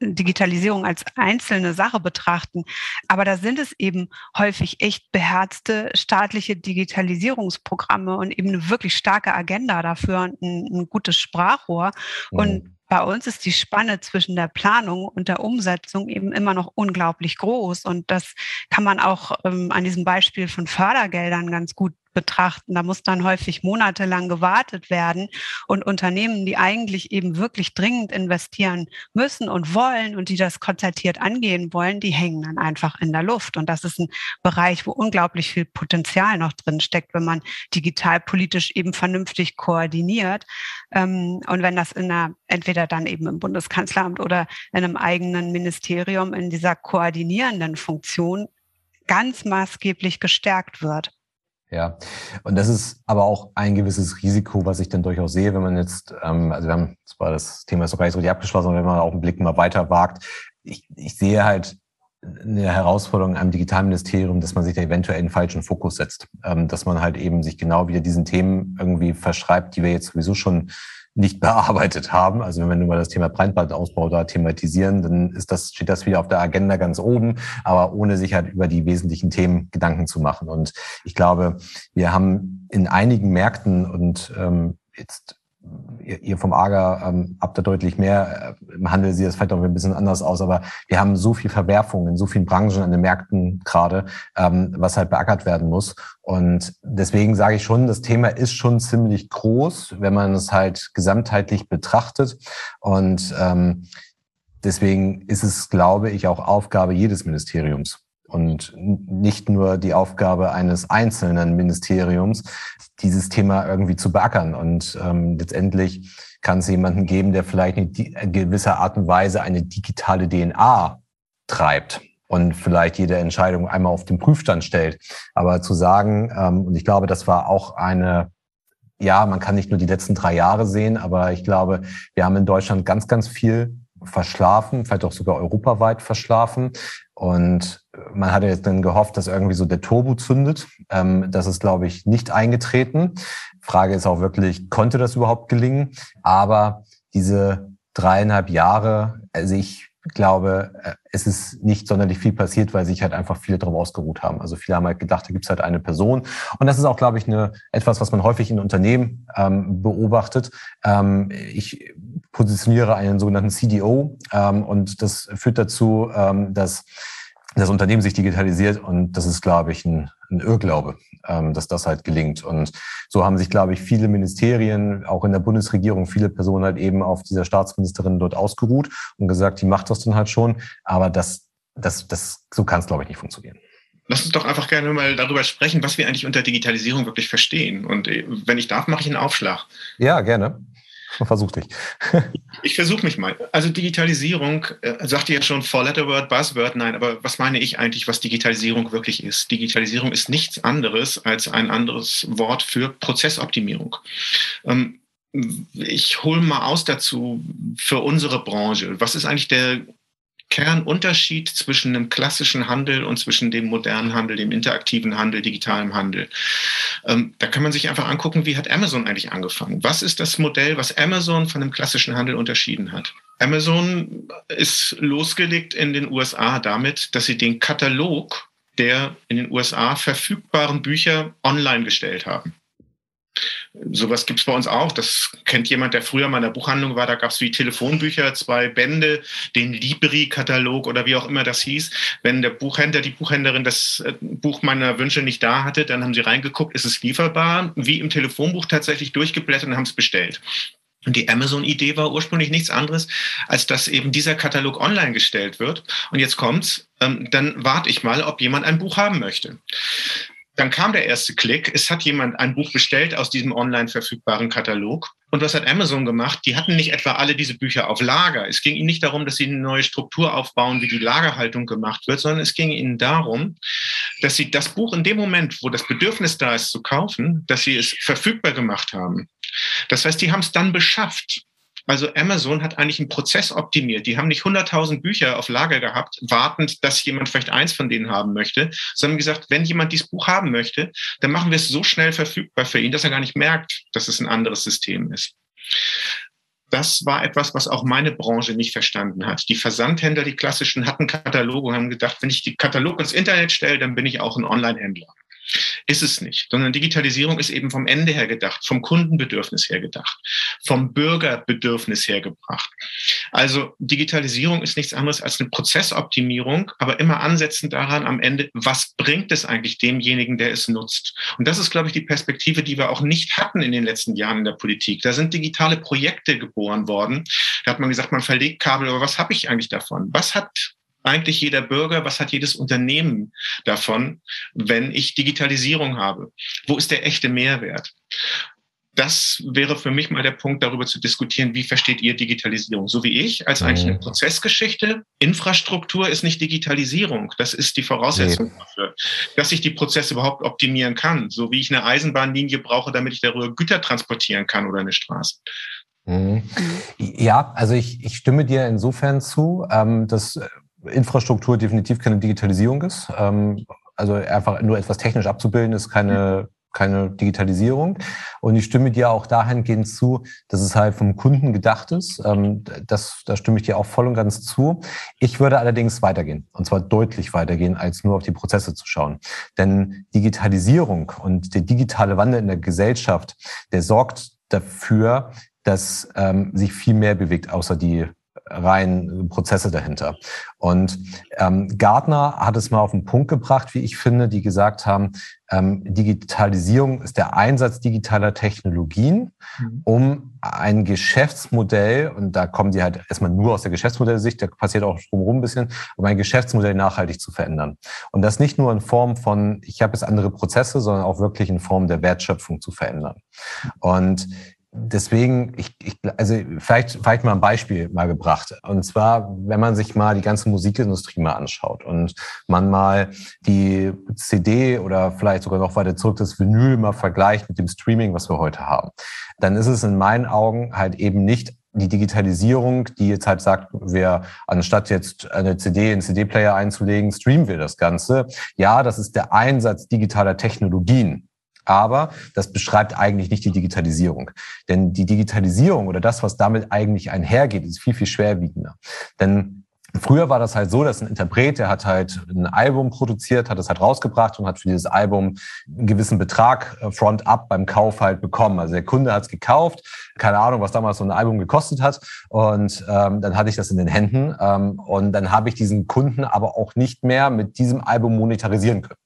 Digitalisierung als einzelne Sache betrachten, aber da sind es eben häufig echt beherzte staatliche Digitalisierungsprogramme und eben eine wirklich starke Agenda dafür und ein, ein gutes Sprachrohr. Mhm. Und bei uns ist die Spanne zwischen der Planung und der Umsetzung eben immer noch unglaublich groß. Und das kann man auch ähm, an diesem Beispiel von Fördergeldern ganz gut betrachten. Da muss dann häufig monatelang gewartet werden und Unternehmen, die eigentlich eben wirklich dringend investieren müssen und wollen und die das konzertiert angehen wollen, die hängen dann einfach in der Luft. Und das ist ein Bereich, wo unglaublich viel Potenzial noch drin steckt, wenn man digitalpolitisch eben vernünftig koordiniert. Ähm, und wenn das in einer, entweder dann eben im Bundeskanzleramt oder in einem eigenen Ministerium in dieser koordinierenden Funktion ganz maßgeblich gestärkt wird. Ja, und das ist aber auch ein gewisses Risiko, was ich dann durchaus sehe, wenn man jetzt, ähm, also wir haben zwar das Thema ist noch gar nicht so richtig abgeschlossen, aber wenn man auch einen Blick mal weiter wagt, ich, ich sehe halt eine Herausforderung am Digitalministerium, dass man sich da eventuell einen falschen Fokus setzt, ähm, dass man halt eben sich genau wieder diesen Themen irgendwie verschreibt, die wir jetzt sowieso schon nicht bearbeitet haben. Also wenn wir nur mal das Thema Breitbandausbau da thematisieren, dann ist das, steht das wieder auf der Agenda ganz oben, aber ohne sich halt über die wesentlichen Themen Gedanken zu machen. Und ich glaube, wir haben in einigen Märkten und ähm, jetzt ihr vom AGA ähm, habt da deutlich mehr. Äh, Im Handel sieht das vielleicht auch ein bisschen anders aus, aber wir haben so viel Verwerfungen in so vielen Branchen an den Märkten gerade, ähm, was halt beackert werden muss. Und deswegen sage ich schon, das Thema ist schon ziemlich groß, wenn man es halt gesamtheitlich betrachtet. Und ähm, deswegen ist es, glaube ich, auch Aufgabe jedes Ministeriums, und nicht nur die Aufgabe eines einzelnen Ministeriums, dieses Thema irgendwie zu beackern. Und ähm, letztendlich kann es jemanden geben, der vielleicht in gewisser Art und Weise eine digitale DNA treibt und vielleicht jede Entscheidung einmal auf den Prüfstand stellt. Aber zu sagen, ähm, und ich glaube, das war auch eine ja, man kann nicht nur die letzten drei Jahre sehen, aber ich glaube, wir haben in Deutschland ganz, ganz viel verschlafen, vielleicht auch sogar europaweit verschlafen. Und man hatte jetzt dann gehofft, dass irgendwie so der Turbo zündet. Ähm, das ist, glaube ich, nicht eingetreten. Frage ist auch wirklich, konnte das überhaupt gelingen? Aber diese dreieinhalb Jahre, also ich glaube, äh, es ist nicht sonderlich viel passiert, weil sich halt einfach viele darauf ausgeruht haben. Also viele haben halt gedacht, da gibt es halt eine Person. Und das ist auch, glaube ich, eine, etwas, was man häufig in Unternehmen ähm, beobachtet. Ähm, ich positioniere einen sogenannten CDO ähm, und das führt dazu, ähm, dass das Unternehmen sich digitalisiert und das ist, glaube ich, ein, ein Irrglaube, ähm, dass das halt gelingt. Und so haben sich, glaube ich, viele Ministerien, auch in der Bundesregierung, viele Personen halt eben auf dieser Staatsministerin dort ausgeruht und gesagt, die macht das dann halt schon. Aber das, das, das, so kann es, glaube ich, nicht funktionieren. Lass uns doch einfach gerne mal darüber sprechen, was wir eigentlich unter Digitalisierung wirklich verstehen. Und äh, wenn ich darf, mache ich einen Aufschlag. Ja, gerne. Versuch dich. ich versuche mich mal. Also Digitalisierung, äh, sagt ihr ja schon Four Letter Word, Buzzword, nein, aber was meine ich eigentlich, was Digitalisierung wirklich ist? Digitalisierung ist nichts anderes als ein anderes Wort für Prozessoptimierung. Ähm, ich hole mal aus dazu für unsere Branche. Was ist eigentlich der Kernunterschied zwischen dem klassischen Handel und zwischen dem modernen Handel, dem interaktiven Handel, digitalem Handel. Ähm, da kann man sich einfach angucken, wie hat Amazon eigentlich angefangen? Was ist das Modell, was Amazon von dem klassischen Handel unterschieden hat? Amazon ist losgelegt in den USA damit, dass sie den Katalog der in den USA verfügbaren Bücher online gestellt haben. Sowas gibt es bei uns auch. Das kennt jemand, der früher mal in der Buchhandlung war. Da gab es wie Telefonbücher, zwei Bände, den Libri-Katalog oder wie auch immer das hieß. Wenn der Buchhändler, die Buchhändlerin das äh, Buch meiner Wünsche nicht da hatte, dann haben sie reingeguckt, ist es lieferbar? Wie im Telefonbuch tatsächlich durchgeblättert und haben es bestellt. Und die Amazon-Idee war ursprünglich nichts anderes, als dass eben dieser Katalog online gestellt wird. Und jetzt kommt's, ähm, dann warte ich mal, ob jemand ein Buch haben möchte. Dann kam der erste Klick. Es hat jemand ein Buch bestellt aus diesem online verfügbaren Katalog. Und was hat Amazon gemacht? Die hatten nicht etwa alle diese Bücher auf Lager. Es ging ihnen nicht darum, dass sie eine neue Struktur aufbauen, wie die Lagerhaltung gemacht wird, sondern es ging ihnen darum, dass sie das Buch in dem Moment, wo das Bedürfnis da ist zu kaufen, dass sie es verfügbar gemacht haben. Das heißt, die haben es dann beschafft. Also Amazon hat eigentlich einen Prozess optimiert. Die haben nicht 100.000 Bücher auf Lager gehabt, wartend, dass jemand vielleicht eins von denen haben möchte, sondern gesagt, wenn jemand dieses Buch haben möchte, dann machen wir es so schnell verfügbar für ihn, dass er gar nicht merkt, dass es ein anderes System ist. Das war etwas, was auch meine Branche nicht verstanden hat. Die Versandhändler, die klassischen, hatten Kataloge und haben gedacht, wenn ich die Katalog ins Internet stelle, dann bin ich auch ein Online-Händler. Ist es nicht, sondern Digitalisierung ist eben vom Ende her gedacht, vom Kundenbedürfnis her gedacht, vom Bürgerbedürfnis her gebracht. Also Digitalisierung ist nichts anderes als eine Prozessoptimierung, aber immer ansetzen daran am Ende, was bringt es eigentlich demjenigen, der es nutzt? Und das ist, glaube ich, die Perspektive, die wir auch nicht hatten in den letzten Jahren in der Politik. Da sind digitale Projekte geboren worden. Da hat man gesagt, man verlegt Kabel, aber was habe ich eigentlich davon? Was hat eigentlich jeder Bürger, was hat jedes Unternehmen davon, wenn ich Digitalisierung habe? Wo ist der echte Mehrwert? Das wäre für mich mal der Punkt, darüber zu diskutieren, wie versteht ihr Digitalisierung? So wie ich, als eigentlich eine mhm. Prozessgeschichte. Infrastruktur ist nicht Digitalisierung. Das ist die Voraussetzung nee. dafür, dass ich die Prozesse überhaupt optimieren kann. So wie ich eine Eisenbahnlinie brauche, damit ich darüber Güter transportieren kann oder eine Straße. Mhm. Ja, also ich, ich stimme dir insofern zu, ähm, dass Infrastruktur definitiv keine Digitalisierung ist. Ähm, also einfach nur etwas technisch abzubilden, ist keine, keine Digitalisierung. Und ich stimme dir auch dahingehend zu, dass es halt vom Kunden gedacht ist. Ähm, das, da stimme ich dir auch voll und ganz zu. Ich würde allerdings weitergehen. Und zwar deutlich weitergehen, als nur auf die Prozesse zu schauen. Denn Digitalisierung und der digitale Wandel in der Gesellschaft, der sorgt dafür, dass ähm, sich viel mehr bewegt, außer die rein Prozesse dahinter. Und ähm, Gartner hat es mal auf den Punkt gebracht, wie ich finde, die gesagt haben, ähm, Digitalisierung ist der Einsatz digitaler Technologien, mhm. um ein Geschäftsmodell, und da kommen die halt erstmal nur aus der Geschäftsmodellsicht, da passiert auch drumherum ein bisschen, um ein Geschäftsmodell nachhaltig zu verändern. Und das nicht nur in Form von, ich habe jetzt andere Prozesse, sondern auch wirklich in Form der Wertschöpfung zu verändern. Und deswegen, ich, ich, also vielleicht, vielleicht mal ein Beispiel mal gebracht. Und zwar, wenn man sich mal die ganze Musikindustrie mal anschaut und man mal die CD oder vielleicht sogar noch weiter zurück das Vinyl mal vergleicht mit dem Streaming, was wir heute haben, dann ist es in meinen Augen halt eben nicht die Digitalisierung, die jetzt halt sagt, wir anstatt jetzt eine CD in CD-Player einzulegen, streamen wir das Ganze. Ja, das ist der Einsatz digitaler Technologien. Aber das beschreibt eigentlich nicht die Digitalisierung. Denn die Digitalisierung oder das, was damit eigentlich einhergeht, ist viel, viel schwerwiegender. Denn Früher war das halt so, dass ein Interpret, der hat halt ein Album produziert, hat es halt rausgebracht und hat für dieses Album einen gewissen Betrag äh, front-up beim Kauf halt bekommen. Also der Kunde hat es gekauft, keine Ahnung, was damals so ein Album gekostet hat. Und ähm, dann hatte ich das in den Händen. Ähm, und dann habe ich diesen Kunden aber auch nicht mehr mit diesem Album monetarisieren können.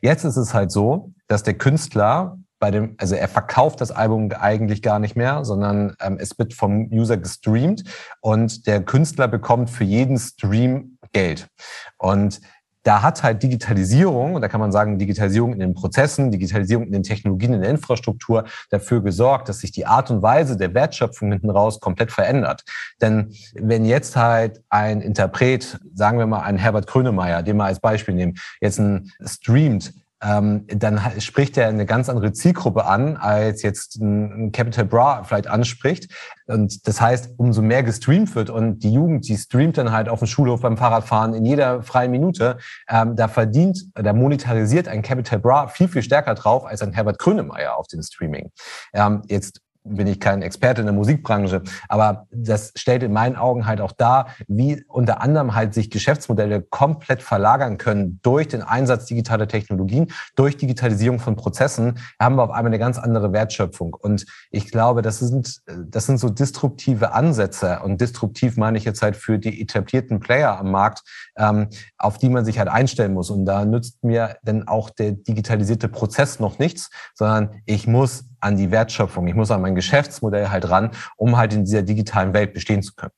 Jetzt ist es halt so, dass der Künstler bei dem, also er verkauft das Album eigentlich gar nicht mehr, sondern ähm, es wird vom User gestreamt und der Künstler bekommt für jeden Stream Geld. Und da hat halt Digitalisierung, und da kann man sagen, Digitalisierung in den Prozessen, Digitalisierung in den Technologien, in der Infrastruktur dafür gesorgt, dass sich die Art und Weise der Wertschöpfung hinten raus komplett verändert. Denn wenn jetzt halt ein Interpret, sagen wir mal ein Herbert Grönemeyer, den wir als Beispiel nehmen, jetzt ein streamt, ähm, dann spricht er eine ganz andere Zielgruppe an, als jetzt ein Capital Bra vielleicht anspricht. Und das heißt, umso mehr gestreamt wird und die Jugend, die streamt dann halt auf dem Schulhof beim Fahrradfahren in jeder freien Minute, ähm, da verdient, da monetarisiert ein Capital Bra viel, viel stärker drauf als ein Herbert Grönemeyer auf den Streaming. Ähm, jetzt bin ich kein Experte in der Musikbranche, aber das stellt in meinen Augen halt auch dar, wie unter anderem halt sich Geschäftsmodelle komplett verlagern können durch den Einsatz digitaler Technologien, durch Digitalisierung von Prozessen, haben wir auf einmal eine ganz andere Wertschöpfung. Und ich glaube, das sind, das sind so disruptive Ansätze und disruptiv meine ich jetzt halt für die etablierten Player am Markt, ähm, auf die man sich halt einstellen muss. Und da nützt mir denn auch der digitalisierte Prozess noch nichts, sondern ich muss an die Wertschöpfung, ich muss an mein Geschäftsmodell halt ran, um halt in dieser digitalen Welt bestehen zu können.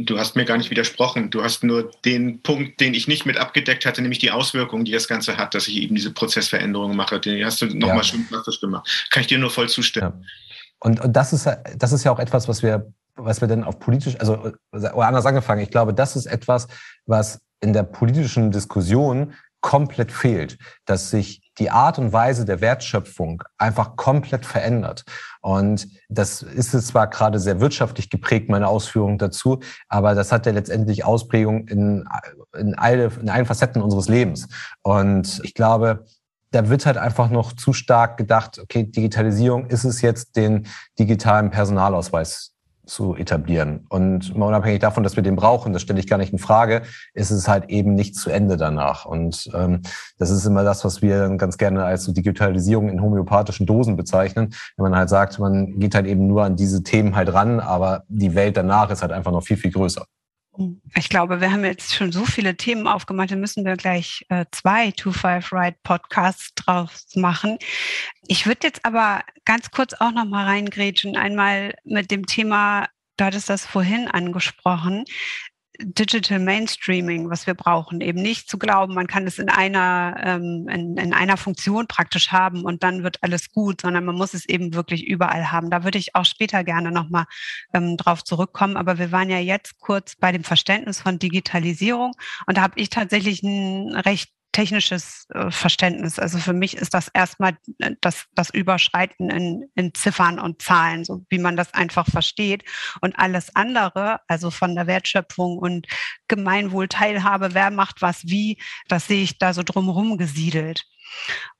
Du hast mir gar nicht widersprochen. Du hast nur den Punkt, den ich nicht mit abgedeckt hatte, nämlich die Auswirkungen, die das Ganze hat, dass ich eben diese Prozessveränderungen mache. Den hast du nochmal ja. schön plastisch gemacht. Kann ich dir nur voll zustimmen. Ja. Und, und das, ist, das ist ja auch etwas, was wir, was wir denn auf politisch, also oder anders angefangen, ich glaube, das ist etwas, was in der politischen Diskussion komplett fehlt, dass sich die Art und Weise der Wertschöpfung einfach komplett verändert. Und das ist es zwar gerade sehr wirtschaftlich geprägt, meine Ausführung dazu, aber das hat ja letztendlich Ausprägung in, in, alle, in allen Facetten unseres Lebens. Und ich glaube, da wird halt einfach noch zu stark gedacht, okay, Digitalisierung ist es jetzt, den digitalen Personalausweis zu etablieren. Und mal unabhängig davon, dass wir den brauchen, das stelle ich gar nicht in Frage, ist es halt eben nicht zu Ende danach. Und ähm, das ist immer das, was wir ganz gerne als so Digitalisierung in homöopathischen Dosen bezeichnen. Wenn man halt sagt, man geht halt eben nur an diese Themen halt ran, aber die Welt danach ist halt einfach noch viel, viel größer. Ich glaube, wir haben jetzt schon so viele Themen aufgemacht, da müssen wir gleich äh, zwei Two Five Ride Podcasts draus machen. Ich würde jetzt aber ganz kurz auch noch mal reingrätschen, einmal mit dem Thema, du hattest das vorhin angesprochen, Digital Mainstreaming, was wir brauchen. Eben nicht zu glauben, man kann es in einer, ähm, in, in, einer Funktion praktisch haben und dann wird alles gut, sondern man muss es eben wirklich überall haben. Da würde ich auch später gerne nochmal ähm, drauf zurückkommen. Aber wir waren ja jetzt kurz bei dem Verständnis von Digitalisierung und da habe ich tatsächlich ein recht technisches äh, Verständnis. Also für mich ist das erstmal äh, das, das Überschreiten in, in Ziffern und Zahlen, so wie man das einfach versteht. Und alles andere, also von der Wertschöpfung und Gemeinwohlteilhabe, wer macht was wie, das sehe ich da so drumherum gesiedelt.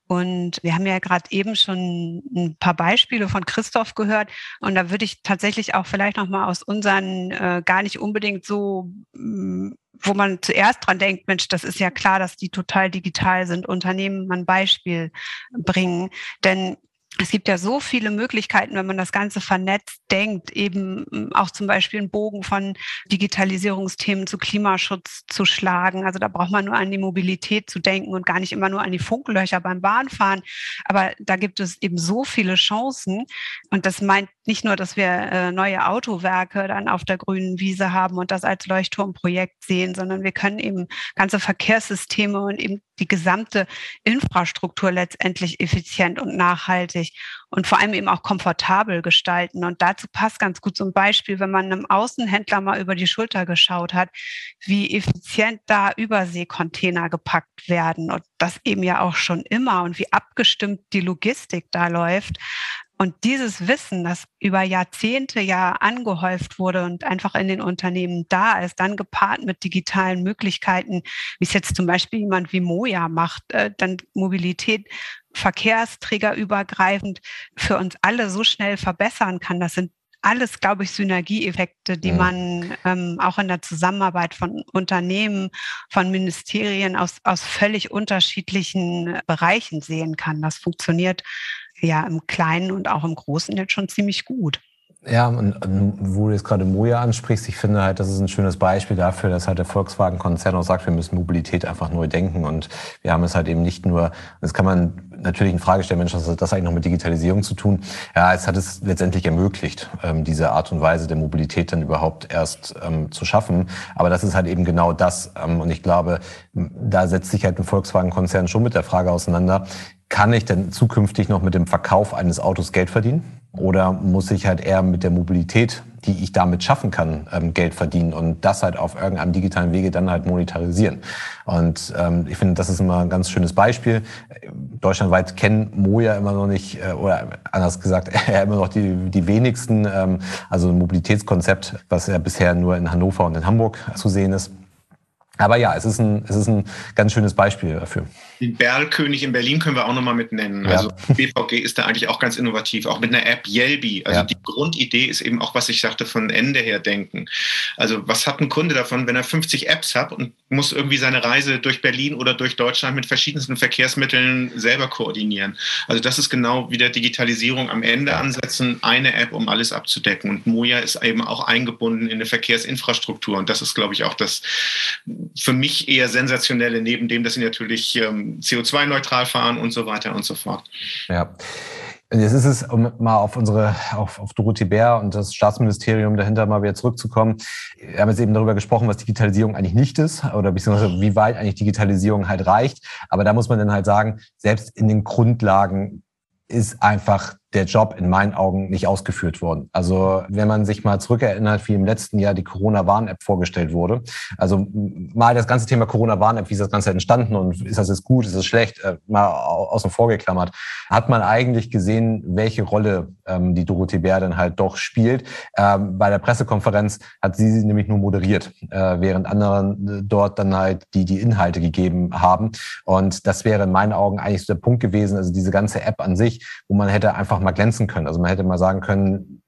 Und wir haben ja gerade eben schon ein paar Beispiele von Christoph gehört. Und da würde ich tatsächlich auch vielleicht nochmal aus unseren äh, gar nicht unbedingt so mm, wo man zuerst dran denkt, Mensch, das ist ja klar, dass die total digital sind, Unternehmen mal ein Beispiel bringen. Denn es gibt ja so viele Möglichkeiten, wenn man das Ganze vernetzt denkt, eben hm, auch zum Beispiel einen Bogen von Digitalisierungsthemen zu Klimaschutz zu schlagen. Also da braucht man nur an die Mobilität zu denken und gar nicht immer nur an die Funklöcher beim Bahnfahren. Aber da gibt es eben so viele Chancen. Und das meint nicht nur, dass wir äh, neue Autowerke dann auf der grünen Wiese haben und das als Leuchtturmprojekt sehen, sondern wir können eben ganze Verkehrssysteme und eben die gesamte Infrastruktur letztendlich effizient und nachhaltig und vor allem eben auch komfortabel gestalten. Und dazu passt ganz gut ein Beispiel, wenn man einem Außenhändler mal über die Schulter geschaut hat, wie effizient da Überseekontainer gepackt werden und das eben ja auch schon immer und wie abgestimmt die Logistik da läuft. Und dieses Wissen, das über Jahrzehnte ja angehäuft wurde und einfach in den Unternehmen da ist, dann gepaart mit digitalen Möglichkeiten, wie es jetzt zum Beispiel jemand wie Moja macht, äh, dann Mobilität verkehrsträgerübergreifend für uns alle so schnell verbessern kann. Das sind alles, glaube ich, Synergieeffekte, die mhm. man ähm, auch in der Zusammenarbeit von Unternehmen, von Ministerien aus, aus völlig unterschiedlichen Bereichen sehen kann. Das funktioniert ja im Kleinen und auch im Großen jetzt schon ziemlich gut. Ja, und, wo du jetzt gerade Moja ansprichst, ich finde halt, das ist ein schönes Beispiel dafür, dass halt der Volkswagen-Konzern auch sagt, wir müssen Mobilität einfach neu denken. Und wir haben es halt eben nicht nur, das kann man natürlich in Frage stellen, Mensch, was hat das eigentlich noch mit Digitalisierung zu tun? Ja, es hat es letztendlich ermöglicht, ähm, diese Art und Weise der Mobilität dann überhaupt erst ähm, zu schaffen. Aber das ist halt eben genau das. Ähm, und ich glaube, da setzt sich halt ein Volkswagen-Konzern schon mit der Frage auseinander, kann ich denn zukünftig noch mit dem Verkauf eines Autos Geld verdienen? Oder muss ich halt eher mit der Mobilität, die ich damit schaffen kann, ähm, Geld verdienen und das halt auf irgendeinem digitalen Wege dann halt monetarisieren? Und ähm, ich finde, das ist immer ein ganz schönes Beispiel. Deutschlandweit kennen Moja immer noch nicht, äh, oder anders gesagt, ja, immer noch die, die wenigsten. Ähm, also ein Mobilitätskonzept, was ja bisher nur in Hannover und in Hamburg zu sehen ist. Aber ja, es ist ein, es ist ein ganz schönes Beispiel dafür. Den Berlkönig in Berlin können wir auch nochmal mit nennen. Ja. Also BVG ist da eigentlich auch ganz innovativ, auch mit einer App Yelby. Also ja. die Grundidee ist eben auch, was ich sagte, von Ende her denken. Also was hat ein Kunde davon, wenn er 50 Apps hat und muss irgendwie seine Reise durch Berlin oder durch Deutschland mit verschiedensten Verkehrsmitteln selber koordinieren? Also das ist genau wie der Digitalisierung am Ende ansetzen, eine App, um alles abzudecken. Und Moja ist eben auch eingebunden in eine Verkehrsinfrastruktur. Und das ist, glaube ich, auch das für mich eher sensationelle, neben dem, dass sie natürlich ähm, CO2-neutral fahren und so weiter und so fort. Ja. Jetzt ist es, um mal auf unsere, auf, auf Dorothee Bär und das Staatsministerium dahinter mal wieder zurückzukommen. Wir haben jetzt eben darüber gesprochen, was Digitalisierung eigentlich nicht ist oder beziehungsweise wie weit eigentlich Digitalisierung halt reicht. Aber da muss man dann halt sagen, selbst in den Grundlagen ist einfach der Job in meinen Augen nicht ausgeführt worden. Also wenn man sich mal zurückerinnert, wie im letzten Jahr die Corona-Warn-App vorgestellt wurde, also mal das ganze Thema Corona-Warn-App, wie ist das Ganze entstanden und ist das jetzt gut, ist das schlecht, äh, mal außen vor geklammert, hat man eigentlich gesehen, welche Rolle ähm, die Dorothee Bär dann halt doch spielt. Ähm, bei der Pressekonferenz hat sie sie nämlich nur moderiert, äh, während anderen äh, dort dann halt die, die Inhalte gegeben haben. Und das wäre in meinen Augen eigentlich so der Punkt gewesen, also diese ganze App an sich, wo man hätte einfach einfach mal glänzen können. Also man hätte mal sagen können,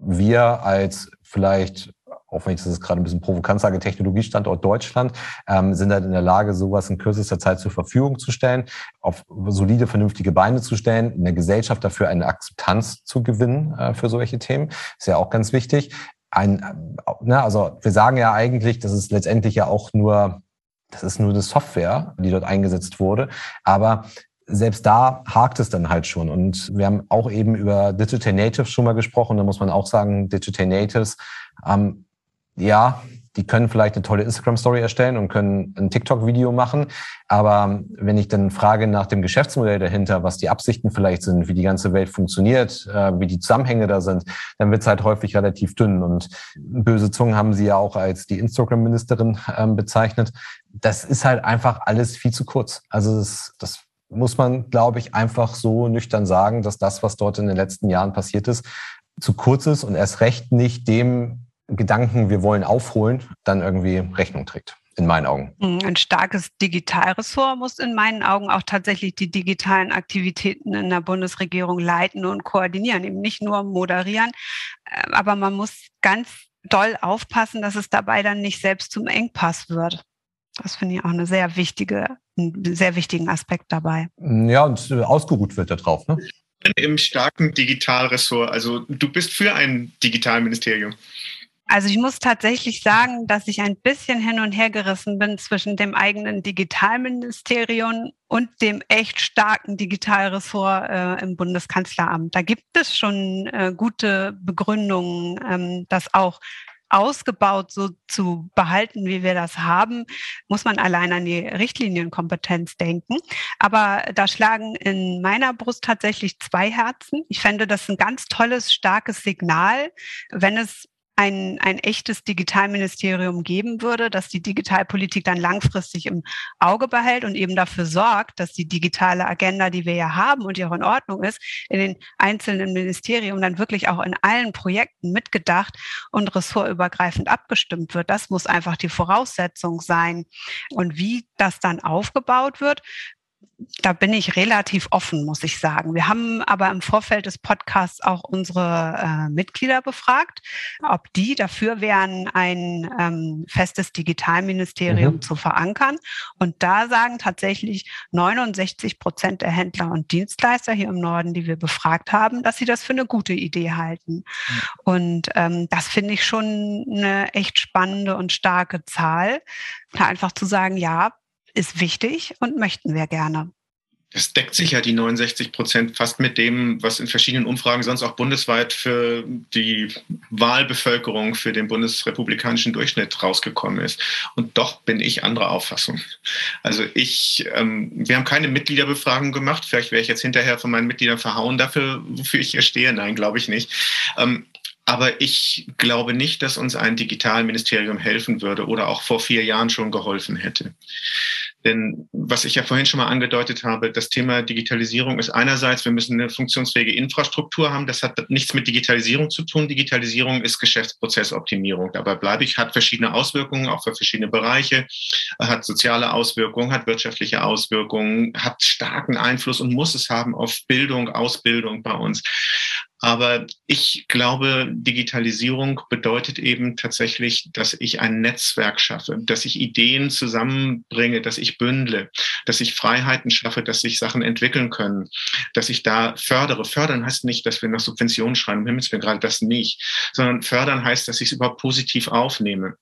wir als vielleicht auch wenn ich das gerade ein bisschen provokant sage, Technologiestandort Deutschland, ähm, sind halt in der Lage, sowas in kürzester Zeit zur Verfügung zu stellen, auf solide, vernünftige Beine zu stellen, in der Gesellschaft dafür eine Akzeptanz zu gewinnen äh, für solche Themen. Ist ja auch ganz wichtig. Ein, ne, also wir sagen ja eigentlich, das ist letztendlich ja auch nur das ist nur eine Software, die dort eingesetzt wurde. Aber selbst da hakt es dann halt schon. Und wir haben auch eben über Digital Natives schon mal gesprochen. Da muss man auch sagen, Digital Natives, ähm, ja, die können vielleicht eine tolle Instagram-Story erstellen und können ein TikTok-Video machen. Aber wenn ich dann frage nach dem Geschäftsmodell dahinter, was die Absichten vielleicht sind, wie die ganze Welt funktioniert, äh, wie die Zusammenhänge da sind, dann wird es halt häufig relativ dünn. Und böse Zungen haben sie ja auch als die Instagram-Ministerin ähm, bezeichnet. Das ist halt einfach alles viel zu kurz. Also das, das muss man, glaube ich, einfach so nüchtern sagen, dass das, was dort in den letzten Jahren passiert ist, zu kurz ist und erst recht nicht dem Gedanken, wir wollen aufholen, dann irgendwie Rechnung trägt. In meinen Augen. Mhm, ein starkes Digitalressort muss in meinen Augen auch tatsächlich die digitalen Aktivitäten in der Bundesregierung leiten und koordinieren, eben nicht nur moderieren. Äh, aber man muss ganz doll aufpassen, dass es dabei dann nicht selbst zum Engpass wird. Das finde ich auch eine sehr wichtige, einen sehr wichtigen Aspekt dabei. Ja, und äh, ausgeruht wird da drauf. Ne? im starken Digitalressort? Also du bist für ein Digitalministerium. Also ich muss tatsächlich sagen, dass ich ein bisschen hin und her gerissen bin zwischen dem eigenen Digitalministerium und dem echt starken Digitalressort äh, im Bundeskanzleramt. Da gibt es schon äh, gute Begründungen, ähm, das auch ausgebaut so zu behalten, wie wir das haben, muss man allein an die Richtlinienkompetenz denken. Aber da schlagen in meiner Brust tatsächlich zwei Herzen. Ich fände das ein ganz tolles, starkes Signal, wenn es ein, ein echtes Digitalministerium geben würde, das die Digitalpolitik dann langfristig im Auge behält und eben dafür sorgt, dass die digitale Agenda, die wir ja haben und die auch in Ordnung ist, in den einzelnen Ministerien dann wirklich auch in allen Projekten mitgedacht und ressortübergreifend abgestimmt wird. Das muss einfach die Voraussetzung sein. Und wie das dann aufgebaut wird, da bin ich relativ offen, muss ich sagen. Wir haben aber im Vorfeld des Podcasts auch unsere äh, Mitglieder befragt, ob die dafür wären, ein ähm, festes Digitalministerium mhm. zu verankern. Und da sagen tatsächlich 69 Prozent der Händler und Dienstleister hier im Norden, die wir befragt haben, dass sie das für eine gute Idee halten. Mhm. Und ähm, das finde ich schon eine echt spannende und starke Zahl. einfach zu sagen, ja, ist wichtig und möchten wir gerne. Das deckt sich ja die 69 Prozent fast mit dem, was in verschiedenen Umfragen sonst auch bundesweit für die Wahlbevölkerung für den bundesrepublikanischen Durchschnitt rausgekommen ist. Und doch bin ich anderer Auffassung. Also ich, ähm, wir haben keine Mitgliederbefragung gemacht. Vielleicht wäre ich jetzt hinterher von meinen Mitgliedern verhauen dafür, wofür ich hier stehe. Nein, glaube ich nicht. Ähm, aber ich glaube nicht, dass uns ein Digitalministerium helfen würde oder auch vor vier Jahren schon geholfen hätte. Denn was ich ja vorhin schon mal angedeutet habe, das Thema Digitalisierung ist einerseits, wir müssen eine funktionsfähige Infrastruktur haben. Das hat nichts mit Digitalisierung zu tun. Digitalisierung ist Geschäftsprozessoptimierung. Dabei bleibe ich, hat verschiedene Auswirkungen, auch für verschiedene Bereiche, hat soziale Auswirkungen, hat wirtschaftliche Auswirkungen, hat starken Einfluss und muss es haben auf Bildung, Ausbildung bei uns. Aber ich glaube, Digitalisierung bedeutet eben tatsächlich, dass ich ein Netzwerk schaffe, dass ich Ideen zusammenbringe, dass ich bündle, dass ich Freiheiten schaffe, dass sich Sachen entwickeln können, dass ich da fördere. Fördern heißt nicht, dass wir nach Subventionen schreiben, um Himmels Willen gerade das nicht, sondern fördern heißt, dass ich es überhaupt positiv aufnehme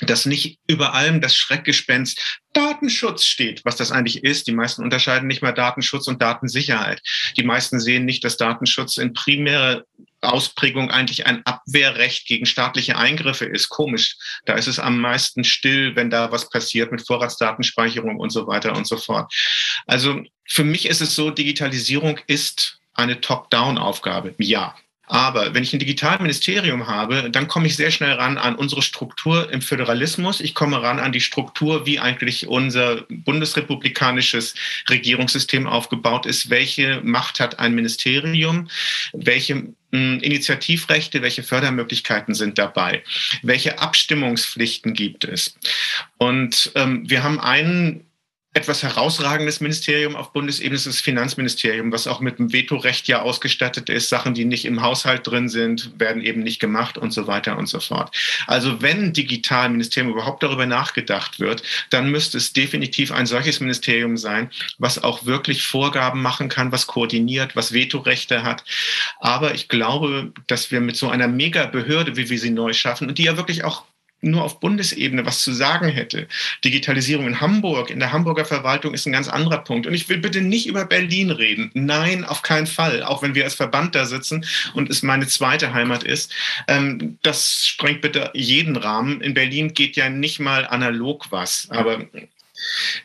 dass nicht über allem das Schreckgespenst Datenschutz steht, was das eigentlich ist. Die meisten unterscheiden nicht mehr Datenschutz und Datensicherheit. Die meisten sehen nicht, dass Datenschutz in primärer Ausprägung eigentlich ein Abwehrrecht gegen staatliche Eingriffe ist. Komisch. Da ist es am meisten still, wenn da was passiert mit Vorratsdatenspeicherung und so weiter und so fort. Also für mich ist es so, Digitalisierung ist eine Top-Down-Aufgabe. Ja, aber wenn ich ein Digitalministerium habe, dann komme ich sehr schnell ran an unsere Struktur im Föderalismus. Ich komme ran an die Struktur, wie eigentlich unser bundesrepublikanisches Regierungssystem aufgebaut ist. Welche Macht hat ein Ministerium? Welche hm, Initiativrechte, welche Fördermöglichkeiten sind dabei? Welche Abstimmungspflichten gibt es? Und ähm, wir haben einen etwas herausragendes Ministerium auf Bundesebene ist das Finanzministerium, was auch mit dem Vetorecht ja ausgestattet ist. Sachen, die nicht im Haushalt drin sind, werden eben nicht gemacht und so weiter und so fort. Also wenn Digitalministerium überhaupt darüber nachgedacht wird, dann müsste es definitiv ein solches Ministerium sein, was auch wirklich Vorgaben machen kann, was koordiniert, was Vetorechte hat. Aber ich glaube, dass wir mit so einer Megabehörde, wie wir sie neu schaffen und die ja wirklich auch nur auf Bundesebene was zu sagen hätte. Digitalisierung in Hamburg, in der Hamburger Verwaltung ist ein ganz anderer Punkt. Und ich will bitte nicht über Berlin reden. Nein, auf keinen Fall. Auch wenn wir als Verband da sitzen und es meine zweite Heimat ist. Ähm, das sprengt bitte jeden Rahmen. In Berlin geht ja nicht mal analog was. Aber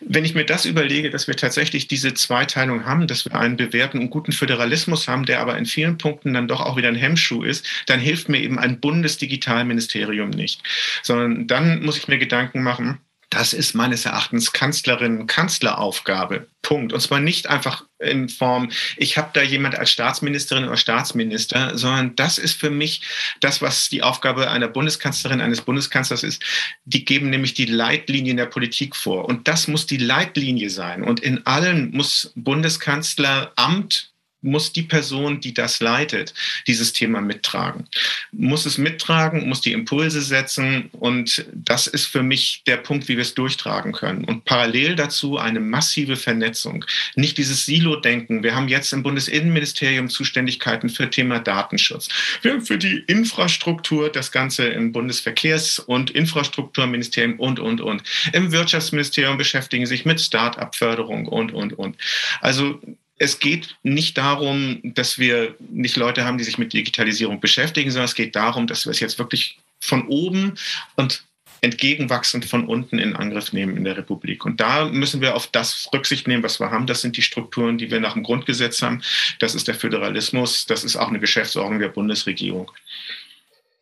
wenn ich mir das überlege, dass wir tatsächlich diese Zweiteilung haben, dass wir einen bewährten und guten Föderalismus haben, der aber in vielen Punkten dann doch auch wieder ein Hemmschuh ist, dann hilft mir eben ein Bundesdigitalministerium nicht. Sondern dann muss ich mir Gedanken machen, das ist meines Erachtens Kanzlerin, Kanzleraufgabe. Punkt. Und zwar nicht einfach in Form, ich habe da jemand als Staatsministerin oder Staatsminister, sondern das ist für mich das, was die Aufgabe einer Bundeskanzlerin, eines Bundeskanzlers ist. Die geben nämlich die Leitlinien der Politik vor. Und das muss die Leitlinie sein. Und in allen muss Bundeskanzleramt muss die Person, die das leitet, dieses Thema mittragen. Muss es mittragen, muss die Impulse setzen und das ist für mich der Punkt, wie wir es durchtragen können. Und parallel dazu eine massive Vernetzung. Nicht dieses Silo-Denken. Wir haben jetzt im Bundesinnenministerium Zuständigkeiten für Thema Datenschutz. Wir haben für die Infrastruktur das Ganze im Bundesverkehrs- und Infrastrukturministerium und, und, und. Im Wirtschaftsministerium beschäftigen sich mit Start-up-Förderung und, und, und. Also es geht nicht darum, dass wir nicht Leute haben, die sich mit Digitalisierung beschäftigen, sondern es geht darum, dass wir es jetzt wirklich von oben und entgegenwachsend von unten in Angriff nehmen in der Republik. Und da müssen wir auf das Rücksicht nehmen, was wir haben. Das sind die Strukturen, die wir nach dem Grundgesetz haben. Das ist der Föderalismus. Das ist auch eine Geschäftsordnung der Bundesregierung.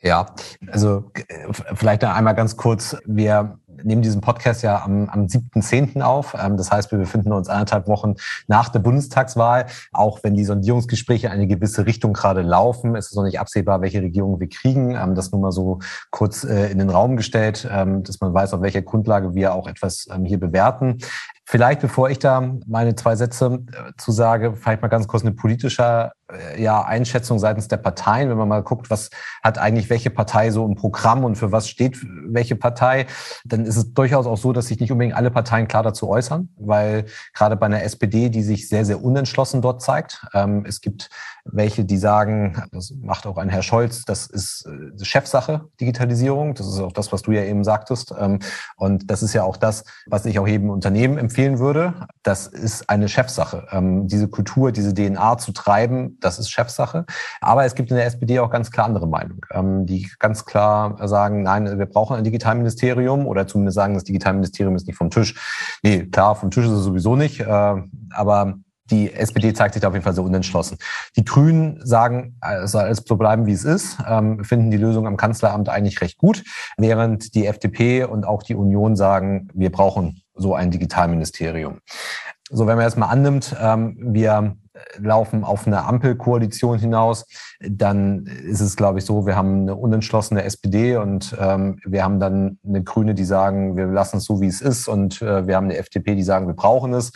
Ja, also äh, vielleicht einmal ganz kurz. Wir nehmen diesen Podcast ja am, am 7.10. auf. Ähm, das heißt, wir befinden uns anderthalb Wochen nach der Bundestagswahl. Auch wenn die Sondierungsgespräche in eine gewisse Richtung gerade laufen, ist es noch nicht absehbar, welche Regierung wir kriegen. Ähm, das nur mal so kurz äh, in den Raum gestellt, ähm, dass man weiß, auf welcher Grundlage wir auch etwas hier bewerten. Vielleicht, bevor ich da meine zwei Sätze äh, zu sage, vielleicht mal ganz kurz eine politische äh, ja, Einschätzung seitens der Parteien, wenn man mal guckt, was hat eigentlich welche Partei so im Programm und für was steht welche Partei, dann ist es durchaus auch so, dass sich nicht unbedingt alle Parteien klar dazu äußern, weil gerade bei einer SPD, die sich sehr, sehr unentschlossen dort zeigt, ähm, es gibt welche, die sagen, das macht auch ein Herr Scholz, das ist äh, Chefsache, Digitalisierung. Das ist auch das, was du ja eben sagtest. Ähm, und das ist ja auch das, was ich auch jedem Unternehmen empfehlen würde. Das ist eine Chefsache. Ähm, diese Kultur, diese DNA zu treiben, das ist Chefsache. Aber es gibt in der SPD auch ganz klar andere Meinungen, ähm, die ganz klar sagen, nein, wir brauchen ein Digitalministerium oder zumindest sagen, das Digitalministerium ist nicht vom Tisch. Nee, klar, vom Tisch ist es sowieso nicht. Äh, aber die SPD zeigt sich da auf jeden Fall sehr unentschlossen. Die Grünen sagen, es soll alles so bleiben, wie es ist, ähm, finden die Lösung am Kanzleramt eigentlich recht gut, während die FDP und auch die Union sagen, wir brauchen so ein Digitalministerium. So, wenn man jetzt mal annimmt, ähm, wir laufen auf eine Ampelkoalition hinaus, dann ist es, glaube ich, so, wir haben eine unentschlossene SPD und ähm, wir haben dann eine Grüne, die sagen, wir lassen es so, wie es ist und äh, wir haben eine FDP, die sagen, wir brauchen es.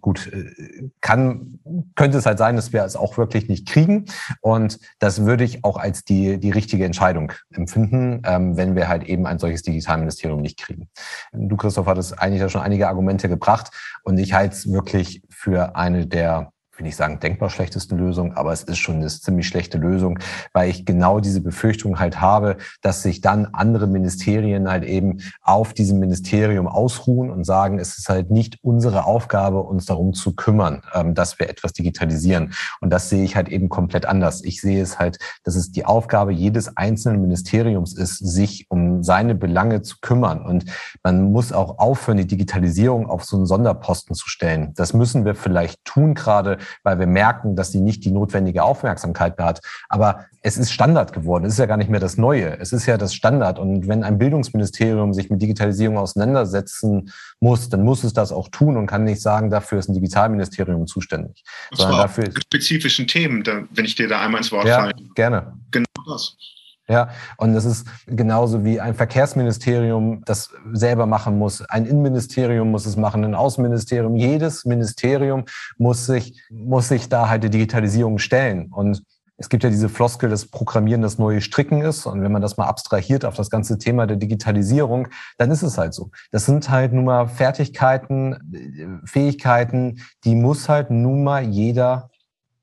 Gut, äh, kann, könnte es halt sein, dass wir es auch wirklich nicht kriegen. Und das würde ich auch als die, die richtige Entscheidung empfinden, ähm, wenn wir halt eben ein solches Digitalministerium nicht kriegen. Du, Christoph, hattest eigentlich ja schon einige Argumente gebracht und ich halte es wirklich für eine der will nicht sagen denkbar schlechteste Lösung, aber es ist schon eine ziemlich schlechte Lösung, weil ich genau diese Befürchtung halt habe, dass sich dann andere Ministerien halt eben auf diesem Ministerium ausruhen und sagen, es ist halt nicht unsere Aufgabe, uns darum zu kümmern, ähm, dass wir etwas digitalisieren. Und das sehe ich halt eben komplett anders. Ich sehe es halt, dass es die Aufgabe jedes einzelnen Ministeriums ist, sich um seine Belange zu kümmern. Und man muss auch aufhören, die Digitalisierung auf so einen Sonderposten zu stellen. Das müssen wir vielleicht tun, gerade weil wir merken, dass sie nicht die notwendige Aufmerksamkeit hat. Aber es ist Standard geworden. Es ist ja gar nicht mehr das Neue. Es ist ja das Standard. Und wenn ein Bildungsministerium sich mit Digitalisierung auseinandersetzen muss, dann muss es das auch tun und kann nicht sagen, dafür ist ein Digitalministerium zuständig. Und zwar dafür spezifischen Themen, wenn ich dir da einmal ins Wort ja, falle. Gerne. Genau das. Ja, und das ist genauso wie ein Verkehrsministerium das selber machen muss. Ein Innenministerium muss es machen, ein Außenministerium. Jedes Ministerium muss sich, muss sich da halt die Digitalisierung stellen. Und es gibt ja diese Floskel, dass Programmieren das neue Stricken ist. Und wenn man das mal abstrahiert auf das ganze Thema der Digitalisierung, dann ist es halt so. Das sind halt nun mal Fertigkeiten, Fähigkeiten, die muss halt nun mal jeder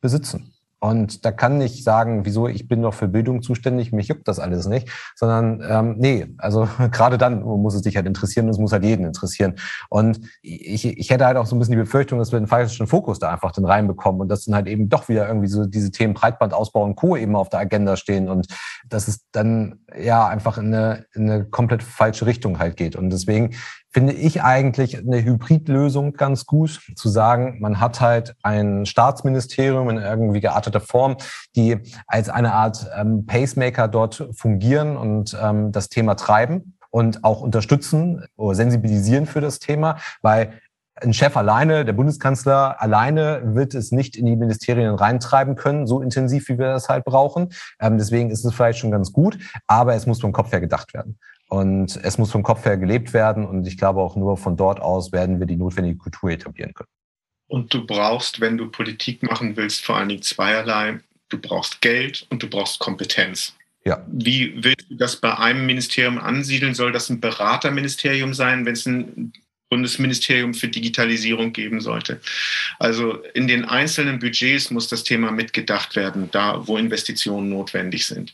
besitzen. Und da kann nicht sagen, wieso ich bin doch für Bildung zuständig, mich juckt das alles nicht, sondern ähm, nee, also gerade dann muss es dich halt interessieren und es muss halt jeden interessieren. Und ich, ich hätte halt auch so ein bisschen die Befürchtung, dass wir den falschen Fokus da einfach dann reinbekommen und dass dann halt eben doch wieder irgendwie so diese Themen Breitbandausbau und Co. eben auf der Agenda stehen und dass es dann ja einfach in eine, in eine komplett falsche Richtung halt geht. Und deswegen finde ich eigentlich eine Hybridlösung ganz gut, zu sagen, man hat halt ein Staatsministerium in irgendwie gearteter Form, die als eine Art ähm, Pacemaker dort fungieren und ähm, das Thema treiben und auch unterstützen oder sensibilisieren für das Thema, weil ein Chef alleine, der Bundeskanzler alleine wird es nicht in die Ministerien reintreiben können, so intensiv, wie wir das halt brauchen. Ähm, deswegen ist es vielleicht schon ganz gut, aber es muss vom Kopf her gedacht werden. Und es muss vom Kopf her gelebt werden. Und ich glaube, auch nur von dort aus werden wir die notwendige Kultur etablieren können. Und du brauchst, wenn du Politik machen willst, vor allen Dingen zweierlei. Du brauchst Geld und du brauchst Kompetenz. Ja. Wie willst du das bei einem Ministerium ansiedeln? Soll das ein Beraterministerium sein, wenn es ein Bundesministerium für Digitalisierung geben sollte? Also in den einzelnen Budgets muss das Thema mitgedacht werden, da wo Investitionen notwendig sind.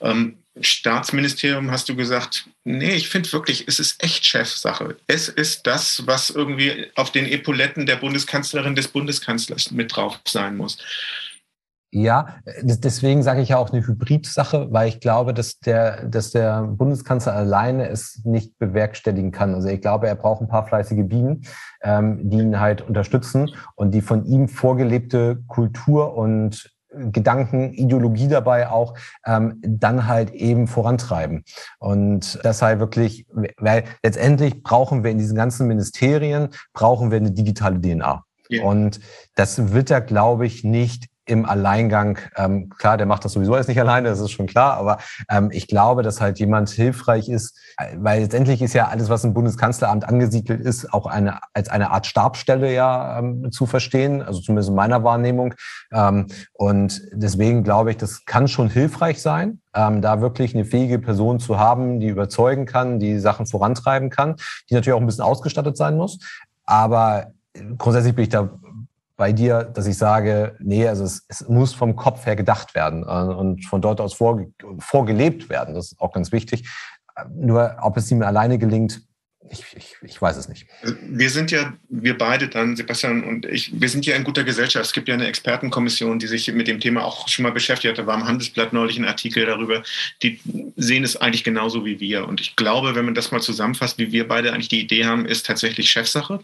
Ähm, Staatsministerium hast du gesagt, nee, ich finde wirklich, es ist echt Chefsache. Es ist das, was irgendwie auf den Epauletten der Bundeskanzlerin des Bundeskanzlers mit drauf sein muss. Ja, deswegen sage ich ja auch eine Hybrid-Sache, weil ich glaube, dass der, dass der Bundeskanzler alleine es nicht bewerkstelligen kann. Also ich glaube, er braucht ein paar fleißige Bienen, ähm, die ihn halt unterstützen und die von ihm vorgelebte Kultur und Gedanken, Ideologie dabei auch ähm, dann halt eben vorantreiben. Und das halt wirklich, weil letztendlich brauchen wir in diesen ganzen Ministerien, brauchen wir eine digitale DNA. Ja. Und das wird er, glaube ich, nicht im Alleingang, ähm, klar, der macht das sowieso jetzt nicht alleine, das ist schon klar, aber ähm, ich glaube, dass halt jemand hilfreich ist, weil letztendlich ist ja alles, was im Bundeskanzleramt angesiedelt ist, auch eine als eine Art Stabstelle ja ähm, zu verstehen, also zumindest in meiner Wahrnehmung. Ähm, und deswegen glaube ich, das kann schon hilfreich sein, ähm, da wirklich eine fähige Person zu haben, die überzeugen kann, die Sachen vorantreiben kann, die natürlich auch ein bisschen ausgestattet sein muss. Aber grundsätzlich bin ich da bei dir, dass ich sage, nee, also es, es muss vom Kopf her gedacht werden äh, und von dort aus vor, vorgelebt werden. Das ist auch ganz wichtig. Nur ob es ihm alleine gelingt, ich, ich, ich, weiß es nicht. Wir sind ja, wir beide dann, Sebastian und ich, wir sind ja in guter Gesellschaft. Es gibt ja eine Expertenkommission, die sich mit dem Thema auch schon mal beschäftigt hat. Da war im Handelsblatt neulich ein Artikel darüber. Die sehen es eigentlich genauso wie wir. Und ich glaube, wenn man das mal zusammenfasst, wie wir beide eigentlich die Idee haben, ist tatsächlich Chefsache.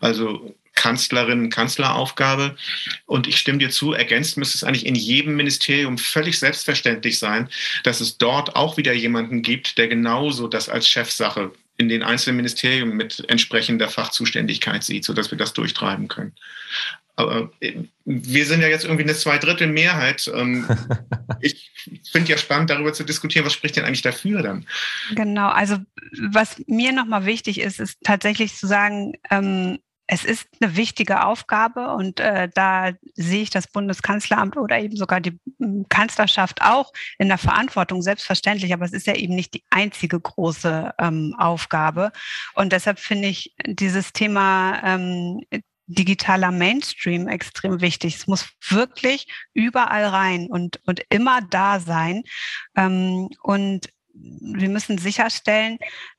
Also Kanzlerin, Kanzleraufgabe. Und ich stimme dir zu, ergänzt müsste es eigentlich in jedem Ministerium völlig selbstverständlich sein, dass es dort auch wieder jemanden gibt, der genauso das als Chefsache in den einzelnen Ministerien mit entsprechender Fachzuständigkeit sieht, sodass wir das durchtreiben können. Aber äh, wir sind ja jetzt irgendwie eine Zweidrittelmehrheit. Ähm, ich finde ja spannend, darüber zu diskutieren, was spricht denn eigentlich dafür dann? Genau, also was mir nochmal wichtig ist, ist tatsächlich zu sagen, ähm, es ist eine wichtige Aufgabe und äh, da sehe ich das Bundeskanzleramt oder eben sogar die hm, Kanzlerschaft auch in der Verantwortung, selbstverständlich, aber es ist ja eben nicht die einzige große ähm, Aufgabe. Und deshalb finde ich dieses Thema ähm, digitaler Mainstream extrem wichtig. Es muss wirklich überall rein und, und immer da sein. Ähm, und wir müssen sicherstellen,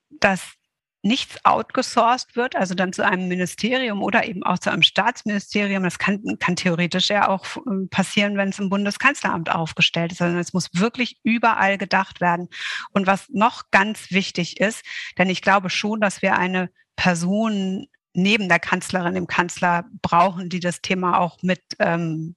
dass nichts outgesourced wird, also dann zu einem Ministerium oder eben auch zu einem Staatsministerium. Das kann, kann theoretisch ja auch ähm, passieren, wenn es im Bundeskanzleramt aufgestellt ist. Also es muss wirklich überall gedacht werden. Und was noch ganz wichtig ist, denn ich glaube schon, dass wir eine Person neben der Kanzlerin, dem Kanzler brauchen, die das Thema auch mit ähm,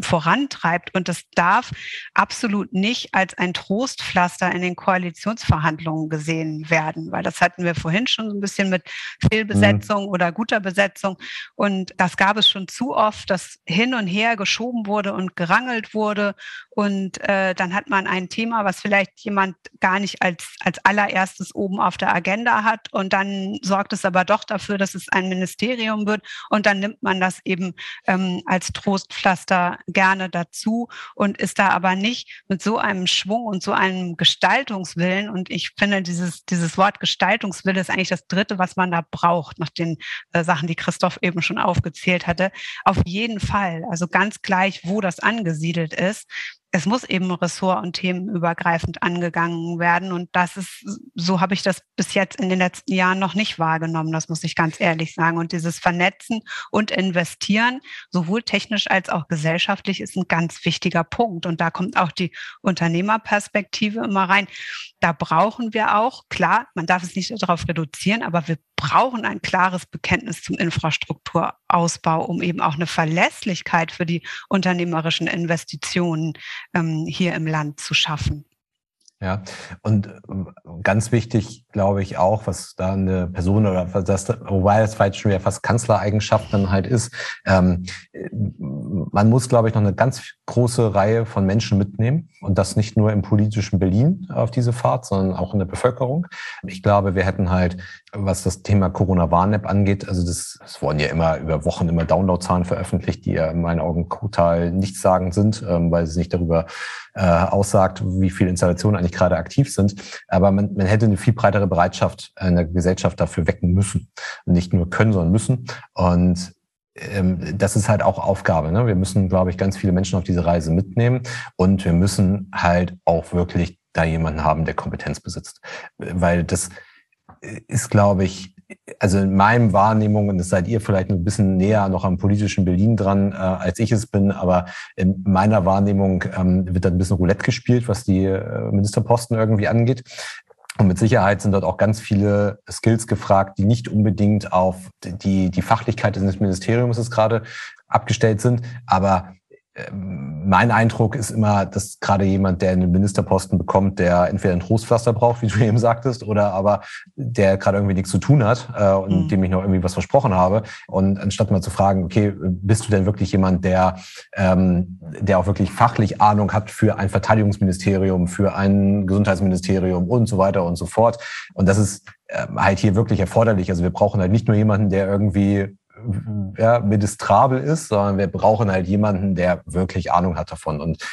vorantreibt. Und das darf absolut nicht als ein Trostpflaster in den Koalitionsverhandlungen gesehen werden, weil das hatten wir vorhin schon so ein bisschen mit Fehlbesetzung mhm. oder guter Besetzung. Und das gab es schon zu oft, dass hin und her geschoben wurde und gerangelt wurde. Und äh, dann hat man ein Thema, was vielleicht jemand gar nicht als, als allererstes oben auf der Agenda hat. Und dann sorgt es aber doch dafür, dass es ein Ministerium wird. Und dann nimmt man das eben ähm, als Trostpflaster gerne dazu und ist da aber nicht mit so einem Schwung und so einem Gestaltungswillen. Und ich finde, dieses, dieses Wort Gestaltungswille ist eigentlich das Dritte, was man da braucht, nach den äh, Sachen, die Christoph eben schon aufgezählt hatte. Auf jeden Fall. Also ganz gleich, wo das angesiedelt ist es muss eben ressort- und themenübergreifend angegangen werden. Und das ist, so habe ich das bis jetzt in den letzten Jahren noch nicht wahrgenommen. Das muss ich ganz ehrlich sagen. Und dieses Vernetzen und Investieren, sowohl technisch als auch gesellschaftlich, ist ein ganz wichtiger Punkt. Und da kommt auch die Unternehmerperspektive immer rein. Da brauchen wir auch, klar, man darf es nicht darauf reduzieren, aber wir brauchen ein klares Bekenntnis zum Infrastrukturausbau, um eben auch eine Verlässlichkeit für die unternehmerischen Investitionen ähm, hier im Land zu schaffen. Ja, und äh, ganz wichtig, glaube ich, auch, was da eine Person oder das, wobei das vielleicht schon wieder fast Kanzlereigenschaft dann halt ist, ähm, man muss, glaube ich, noch eine ganz große Reihe von Menschen mitnehmen und das nicht nur im politischen Berlin auf diese Fahrt, sondern auch in der Bevölkerung. Ich glaube, wir hätten halt, was das Thema Corona-Warn-App angeht, also das, das wurden ja immer über Wochen immer Downloadzahlen veröffentlicht, die ja in meinen Augen total nichtssagend sind, ähm, weil sie nicht darüber äh, aussagt, wie viele Installationen eigentlich gerade aktiv sind. Aber man, man hätte eine viel breitere Bereitschaft in der Gesellschaft dafür wecken müssen. Nicht nur können, sondern müssen. Und ähm, das ist halt auch Aufgabe. Ne? Wir müssen, glaube ich, ganz viele Menschen auf diese Reise mitnehmen und wir müssen halt auch wirklich da jemanden haben, der Kompetenz besitzt. Weil das ist, glaube ich, also in meinem Wahrnehmung, und das seid ihr vielleicht ein bisschen näher noch am politischen Berlin dran, äh, als ich es bin, aber in meiner Wahrnehmung ähm, wird da ein bisschen Roulette gespielt, was die äh, Ministerposten irgendwie angeht. Und mit Sicherheit sind dort auch ganz viele Skills gefragt, die nicht unbedingt auf die, die Fachlichkeit des Ministeriums ist gerade abgestellt sind, aber mein Eindruck ist immer, dass gerade jemand, der einen Ministerposten bekommt, der entweder ein Trostpflaster braucht, wie du eben sagtest, oder aber der gerade irgendwie nichts zu tun hat äh, und mhm. dem ich noch irgendwie was versprochen habe. Und anstatt mal zu fragen, okay, bist du denn wirklich jemand, der, ähm, der auch wirklich fachlich Ahnung hat für ein Verteidigungsministerium, für ein Gesundheitsministerium und so weiter und so fort. Und das ist äh, halt hier wirklich erforderlich. Also wir brauchen halt nicht nur jemanden, der irgendwie ja, ministrabel ist, sondern wir brauchen halt jemanden, der wirklich Ahnung hat davon. Und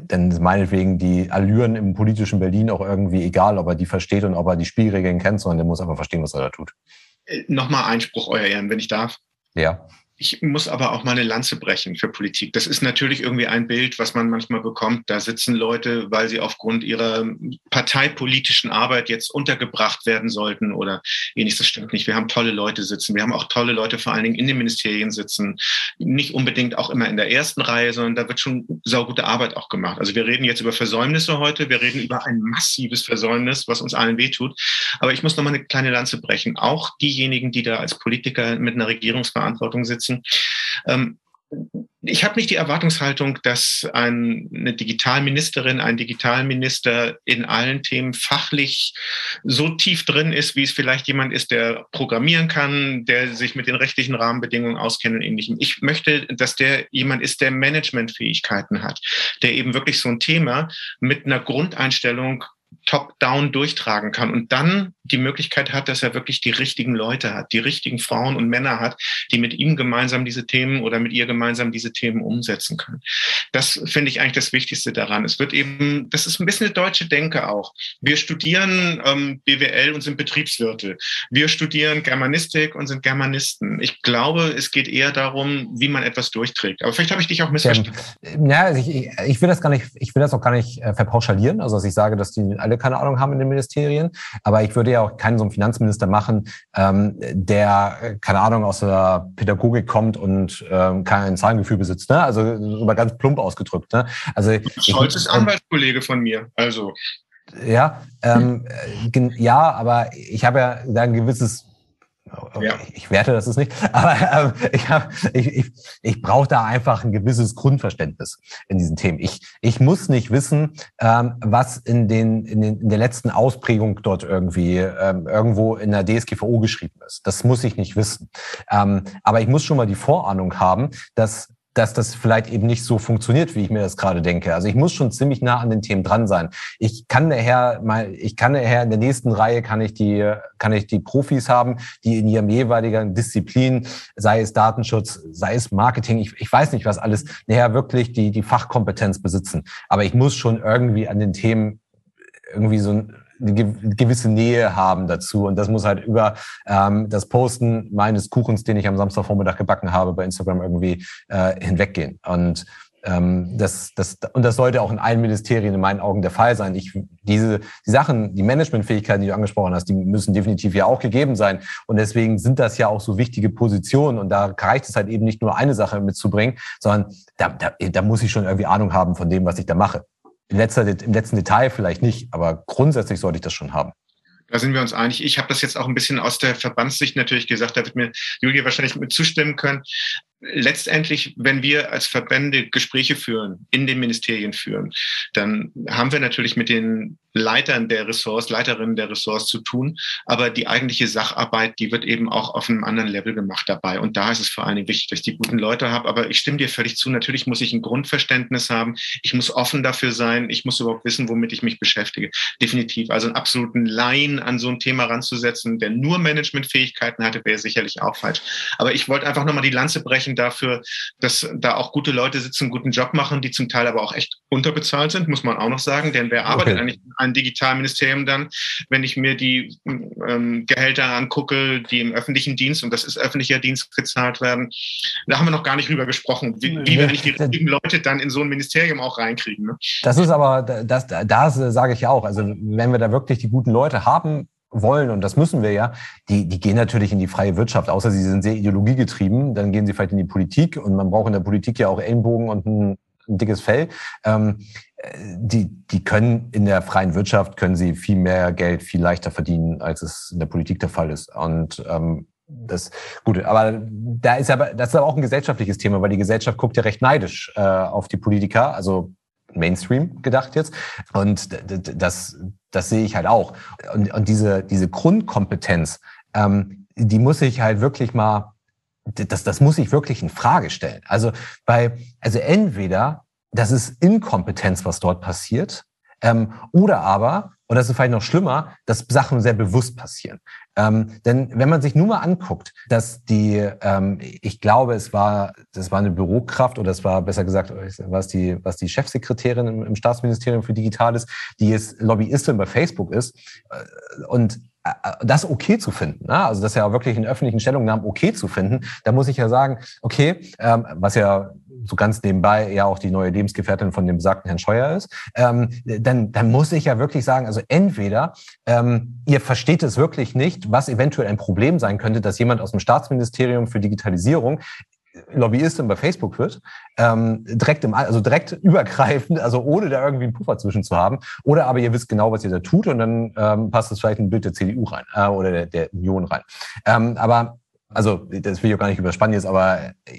dann ist meinetwegen die Allüren im politischen Berlin auch irgendwie egal, ob er die versteht und ob er die Spielregeln kennt, sondern der muss einfach verstehen, was er da tut. Äh, nochmal Einspruch, Euer Ehren, wenn ich darf. Ja. Ich muss aber auch mal eine Lanze brechen für Politik. Das ist natürlich irgendwie ein Bild, was man manchmal bekommt. Da sitzen Leute, weil sie aufgrund ihrer parteipolitischen Arbeit jetzt untergebracht werden sollten oder ähnliches. Das stimmt nicht. Wir haben tolle Leute sitzen. Wir haben auch tolle Leute vor allen Dingen in den Ministerien sitzen. Nicht unbedingt auch immer in der ersten Reihe, sondern da wird schon saugute Arbeit auch gemacht. Also wir reden jetzt über Versäumnisse heute. Wir reden über ein massives Versäumnis, was uns allen wehtut. Aber ich muss noch mal eine kleine Lanze brechen. Auch diejenigen, die da als Politiker mit einer Regierungsverantwortung sitzen, nutzen. Ähm, ich habe nicht die Erwartungshaltung, dass eine Digitalministerin, ein Digitalminister in allen Themen fachlich so tief drin ist, wie es vielleicht jemand ist, der programmieren kann, der sich mit den rechtlichen Rahmenbedingungen auskennt und ähnlichem. Ich möchte, dass der jemand ist, der Managementfähigkeiten hat, der eben wirklich so ein Thema mit einer Grundeinstellung top-down durchtragen kann und dann die Möglichkeit hat, dass er wirklich die richtigen Leute hat, die richtigen Frauen und Männer hat, die mit ihm gemeinsam diese Themen oder mit ihr gemeinsam diese Themen umsetzen können. Das finde ich eigentlich das Wichtigste daran. Es wird eben, das ist ein bisschen eine deutsche Denke auch. Wir studieren ähm, BWL und sind Betriebswirte. Wir studieren Germanistik und sind Germanisten. Ich glaube, es geht eher darum, wie man etwas durchträgt. Aber vielleicht habe ich dich auch missverstanden. Ja, also ich, ich will das gar nicht, ich will das auch gar nicht äh, verpauschalieren. Also dass ich sage, dass die alle keine Ahnung haben in den Ministerien. Aber ich würde ja auch keinen so einen Finanzminister machen, ähm, der, keine Ahnung, aus der Pädagogik kommt und ähm, kein Zahlengefühl besitzt. Ne? Also mal ganz plump ausgedrückt. Ne? Also, Scholz ist Anwaltskollege von mir. Also. Ja, ähm, ja, aber ich habe ja ein gewisses ja. Ich werte das ist nicht, aber ähm, ich, hab, ich, ich, ich brauche da einfach ein gewisses Grundverständnis in diesen Themen. Ich, ich muss nicht wissen, ähm, was in, den, in, den, in der letzten Ausprägung dort irgendwie ähm, irgendwo in der DSGVO geschrieben ist. Das muss ich nicht wissen. Ähm, aber ich muss schon mal die Vorahnung haben, dass dass das vielleicht eben nicht so funktioniert, wie ich mir das gerade denke. Also ich muss schon ziemlich nah an den Themen dran sein. Ich kann daher mal, ich kann daher in der nächsten Reihe kann ich die, kann ich die Profis haben, die in ihrem jeweiligen Disziplin, sei es Datenschutz, sei es Marketing, ich, ich weiß nicht was alles, nachher wirklich die, die Fachkompetenz besitzen. Aber ich muss schon irgendwie an den Themen irgendwie so ein gewisse Nähe haben dazu. Und das muss halt über ähm, das Posten meines Kuchens, den ich am Samstagvormittag gebacken habe, bei Instagram irgendwie äh, hinweggehen. Und ähm, das, das, und das sollte auch in allen Ministerien in meinen Augen der Fall sein. Ich, diese die Sachen, die Managementfähigkeiten, die du angesprochen hast, die müssen definitiv ja auch gegeben sein. Und deswegen sind das ja auch so wichtige Positionen. Und da reicht es halt eben nicht nur eine Sache mitzubringen, sondern da, da, da muss ich schon irgendwie Ahnung haben von dem, was ich da mache. Im, letzter, Im letzten Detail vielleicht nicht, aber grundsätzlich sollte ich das schon haben. Da sind wir uns einig. Ich habe das jetzt auch ein bisschen aus der Verbandssicht natürlich gesagt, da wird mir Julia wahrscheinlich mit zustimmen können. Letztendlich, wenn wir als Verbände Gespräche führen, in den Ministerien führen, dann haben wir natürlich mit den Leitern der Ressorts, Leiterinnen der Ressorts zu tun. Aber die eigentliche Sacharbeit, die wird eben auch auf einem anderen Level gemacht dabei. Und da ist es vor allen Dingen wichtig, dass ich die guten Leute habe. Aber ich stimme dir völlig zu. Natürlich muss ich ein Grundverständnis haben. Ich muss offen dafür sein. Ich muss überhaupt wissen, womit ich mich beschäftige. Definitiv. Also einen absoluten Laien an so ein Thema ranzusetzen, der nur Managementfähigkeiten hatte, wäre sicherlich auch falsch. Aber ich wollte einfach nochmal die Lanze brechen dafür, dass da auch gute Leute sitzen, einen guten Job machen, die zum Teil aber auch echt unterbezahlt sind, muss man auch noch sagen. Denn wer arbeitet okay. eigentlich in einem Digitalministerium dann, wenn ich mir die ähm, Gehälter angucke, die im öffentlichen Dienst, und das ist öffentlicher Dienst, gezahlt werden, da haben wir noch gar nicht drüber gesprochen, wie, wie wir eigentlich die richtigen Leute dann in so ein Ministerium auch reinkriegen. Ne? Das ist aber, das, das sage ich ja auch. Also wenn wir da wirklich die guten Leute haben, wollen, und das müssen wir ja, die, die gehen natürlich in die freie Wirtschaft, außer sie sind sehr ideologiegetrieben, dann gehen sie vielleicht in die Politik und man braucht in der Politik ja auch Ellenbogen und ein, ein dickes Fell. Ähm, die, die können in der freien Wirtschaft, können sie viel mehr Geld viel leichter verdienen, als es in der Politik der Fall ist. Und ähm, das gut, aber da ist aber das ist aber auch ein gesellschaftliches Thema, weil die Gesellschaft guckt ja recht neidisch äh, auf die Politiker, also Mainstream gedacht jetzt. Und das, das sehe ich halt auch. Und, und diese, diese Grundkompetenz, ähm, die muss ich halt wirklich mal, das, das muss ich wirklich in Frage stellen. Also bei, also entweder das ist Inkompetenz, was dort passiert, ähm, oder aber, und das ist vielleicht noch schlimmer, dass Sachen sehr bewusst passieren. Ähm, denn wenn man sich nur mal anguckt, dass die, ähm, ich glaube, es war, das war eine Bürokraft oder es war besser gesagt, was die, was die Chefsekretärin im, im Staatsministerium für Digitales, die jetzt Lobbyistin bei Facebook ist äh, und das okay zu finden, ne? also das ja wirklich in öffentlichen Stellungnahmen okay zu finden, da muss ich ja sagen, okay, ähm, was ja so ganz nebenbei ja auch die neue Lebensgefährtin von dem besagten Herrn Scheuer ist, ähm, dann, dann muss ich ja wirklich sagen, also entweder ähm, ihr versteht es wirklich nicht, was eventuell ein Problem sein könnte, dass jemand aus dem Staatsministerium für Digitalisierung Lobbyistin bei Facebook wird, ähm, direkt im, also direkt übergreifend, also ohne da irgendwie einen Puffer zwischen zu haben. Oder aber ihr wisst genau, was ihr da tut und dann ähm, passt es vielleicht ein Bild der CDU rein äh, oder der, der Union rein. Ähm, aber also das will ich auch gar nicht überspannen jetzt, aber äh,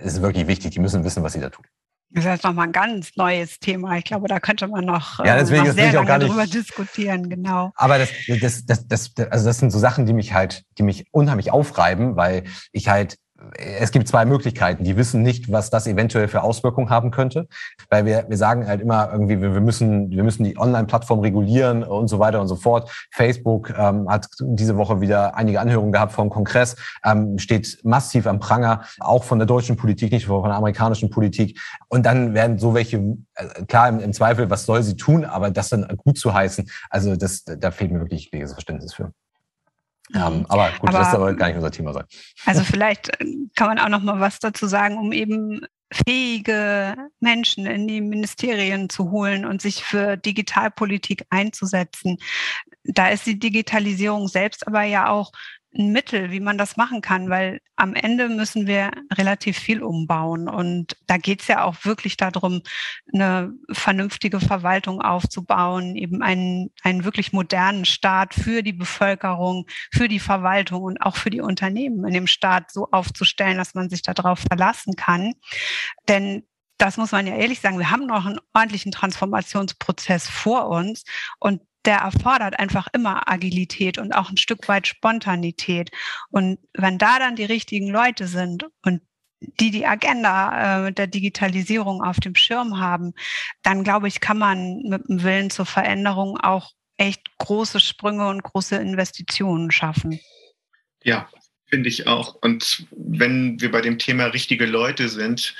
es ist wirklich wichtig, die müssen wissen, was sie da tun. Das ist jetzt nochmal ein ganz neues Thema. Ich glaube, da könnte man noch, ja, deswegen, noch sehr lange gar nicht, drüber diskutieren, genau. Aber das, das, das, das, also das sind so Sachen, die mich halt, die mich unheimlich aufreiben, weil ich halt es gibt zwei Möglichkeiten. Die wissen nicht, was das eventuell für Auswirkungen haben könnte, weil wir, wir sagen halt immer irgendwie, wir, müssen, wir müssen die Online-Plattform regulieren und so weiter und so fort. Facebook ähm, hat diese Woche wieder einige Anhörungen gehabt vom Kongress, ähm, steht massiv am Pranger, auch von der deutschen Politik, nicht von der amerikanischen Politik. Und dann werden so welche, äh, klar im, im Zweifel, was soll sie tun, aber das dann gut zu heißen, also das, da fehlt mir wirklich jegliches Verständnis für. Ähm, aber gut, aber, das soll aber gar nicht unser Thema sein. Also vielleicht äh, kann man auch noch mal was dazu sagen, um eben fähige Menschen in die Ministerien zu holen und sich für Digitalpolitik einzusetzen. Da ist die Digitalisierung selbst aber ja auch ein Mittel, wie man das machen kann, weil am Ende müssen wir relativ viel umbauen. Und da geht es ja auch wirklich darum, eine vernünftige Verwaltung aufzubauen, eben einen, einen wirklich modernen Staat für die Bevölkerung, für die Verwaltung und auch für die Unternehmen in dem Staat so aufzustellen, dass man sich darauf verlassen kann. Denn das muss man ja ehrlich sagen, wir haben noch einen ordentlichen Transformationsprozess vor uns und der erfordert einfach immer Agilität und auch ein Stück weit Spontanität. Und wenn da dann die richtigen Leute sind und die die Agenda äh, der Digitalisierung auf dem Schirm haben, dann glaube ich, kann man mit dem Willen zur Veränderung auch echt große Sprünge und große Investitionen schaffen. Ja, finde ich auch. Und wenn wir bei dem Thema richtige Leute sind,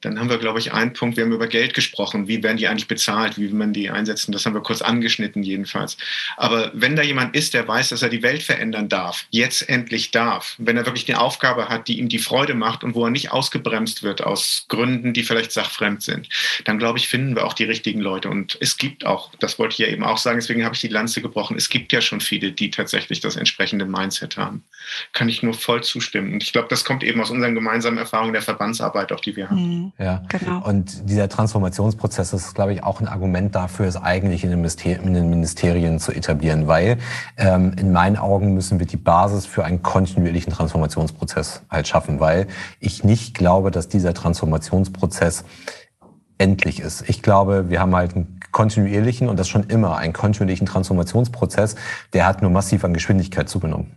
dann haben wir, glaube ich, einen Punkt. Wir haben über Geld gesprochen. Wie werden die eigentlich bezahlt? Wie will man die einsetzen? Das haben wir kurz angeschnitten, jedenfalls. Aber wenn da jemand ist, der weiß, dass er die Welt verändern darf, jetzt endlich darf, wenn er wirklich eine Aufgabe hat, die ihm die Freude macht und wo er nicht ausgebremst wird aus Gründen, die vielleicht sachfremd sind, dann glaube ich, finden wir auch die richtigen Leute. Und es gibt auch, das wollte ich ja eben auch sagen, deswegen habe ich die Lanze gebrochen, es gibt ja schon viele, die tatsächlich das entsprechende Mindset haben. Kann ich nur voll zustimmen. Und ich glaube, das kommt eben aus unseren gemeinsamen Erfahrungen der Verbandsarbeit, auch die wir haben. Mhm. Ja, genau. Und dieser Transformationsprozess ist, glaube ich, auch ein Argument dafür, es eigentlich in den, in den Ministerien zu etablieren, weil ähm, in meinen Augen müssen wir die Basis für einen kontinuierlichen Transformationsprozess halt schaffen, weil ich nicht glaube, dass dieser Transformationsprozess endlich ist. Ich glaube, wir haben halt einen kontinuierlichen und das schon immer einen kontinuierlichen Transformationsprozess, der hat nur massiv an Geschwindigkeit zugenommen.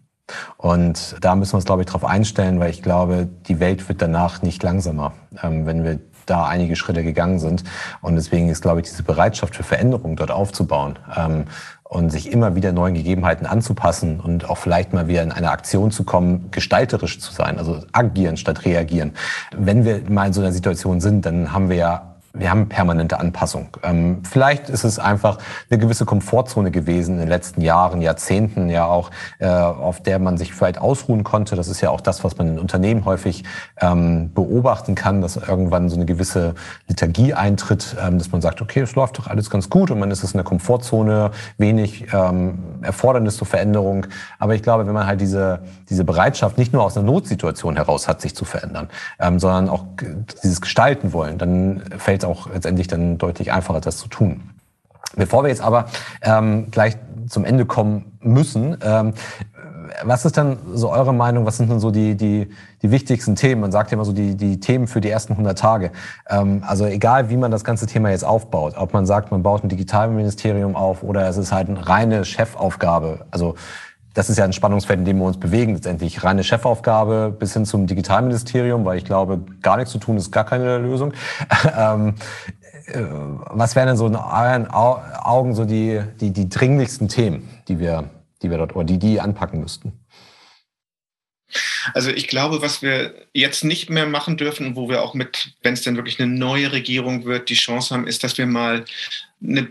Und da müssen wir uns, glaube ich, darauf einstellen, weil ich glaube, die Welt wird danach nicht langsamer, ähm, wenn wir da einige Schritte gegangen sind. Und deswegen ist, glaube ich, diese Bereitschaft für Veränderung dort aufzubauen ähm, und sich immer wieder neuen Gegebenheiten anzupassen und auch vielleicht mal wieder in eine Aktion zu kommen, gestalterisch zu sein, also agieren statt reagieren. Wenn wir mal in so einer Situation sind, dann haben wir ja wir haben permanente Anpassung. Ähm, vielleicht ist es einfach eine gewisse Komfortzone gewesen in den letzten Jahren, Jahrzehnten ja auch, äh, auf der man sich vielleicht ausruhen konnte. Das ist ja auch das, was man in Unternehmen häufig ähm, beobachten kann, dass irgendwann so eine gewisse Liturgie eintritt, ähm, dass man sagt, okay, es läuft doch alles ganz gut und man ist es in der Komfortzone, wenig ähm, Erfordernis zur Veränderung. Aber ich glaube, wenn man halt diese, diese Bereitschaft nicht nur aus einer Notsituation heraus hat, sich zu verändern, ähm, sondern auch dieses Gestalten wollen, dann fällt es auch letztendlich dann deutlich einfacher, das zu tun. Bevor wir jetzt aber ähm, gleich zum Ende kommen müssen, ähm, was ist dann so eure Meinung? Was sind denn so die, die, die wichtigsten Themen? Man sagt ja immer so die, die Themen für die ersten 100 Tage. Ähm, also egal, wie man das ganze Thema jetzt aufbaut, ob man sagt, man baut ein Digitalministerium auf oder es ist halt eine reine Chefaufgabe. Also das ist ja ein Spannungsfeld, in dem wir uns bewegen. Letztendlich reine Chefaufgabe bis hin zum Digitalministerium, weil ich glaube, gar nichts zu tun ist gar keine Lösung. ähm, äh, was wären denn so in euren Augen so die, die, die dringlichsten Themen, die wir, die wir dort oder die die anpacken müssten? Also ich glaube, was wir jetzt nicht mehr machen dürfen, wo wir auch mit, wenn es denn wirklich eine neue Regierung wird, die Chance haben, ist, dass wir mal eine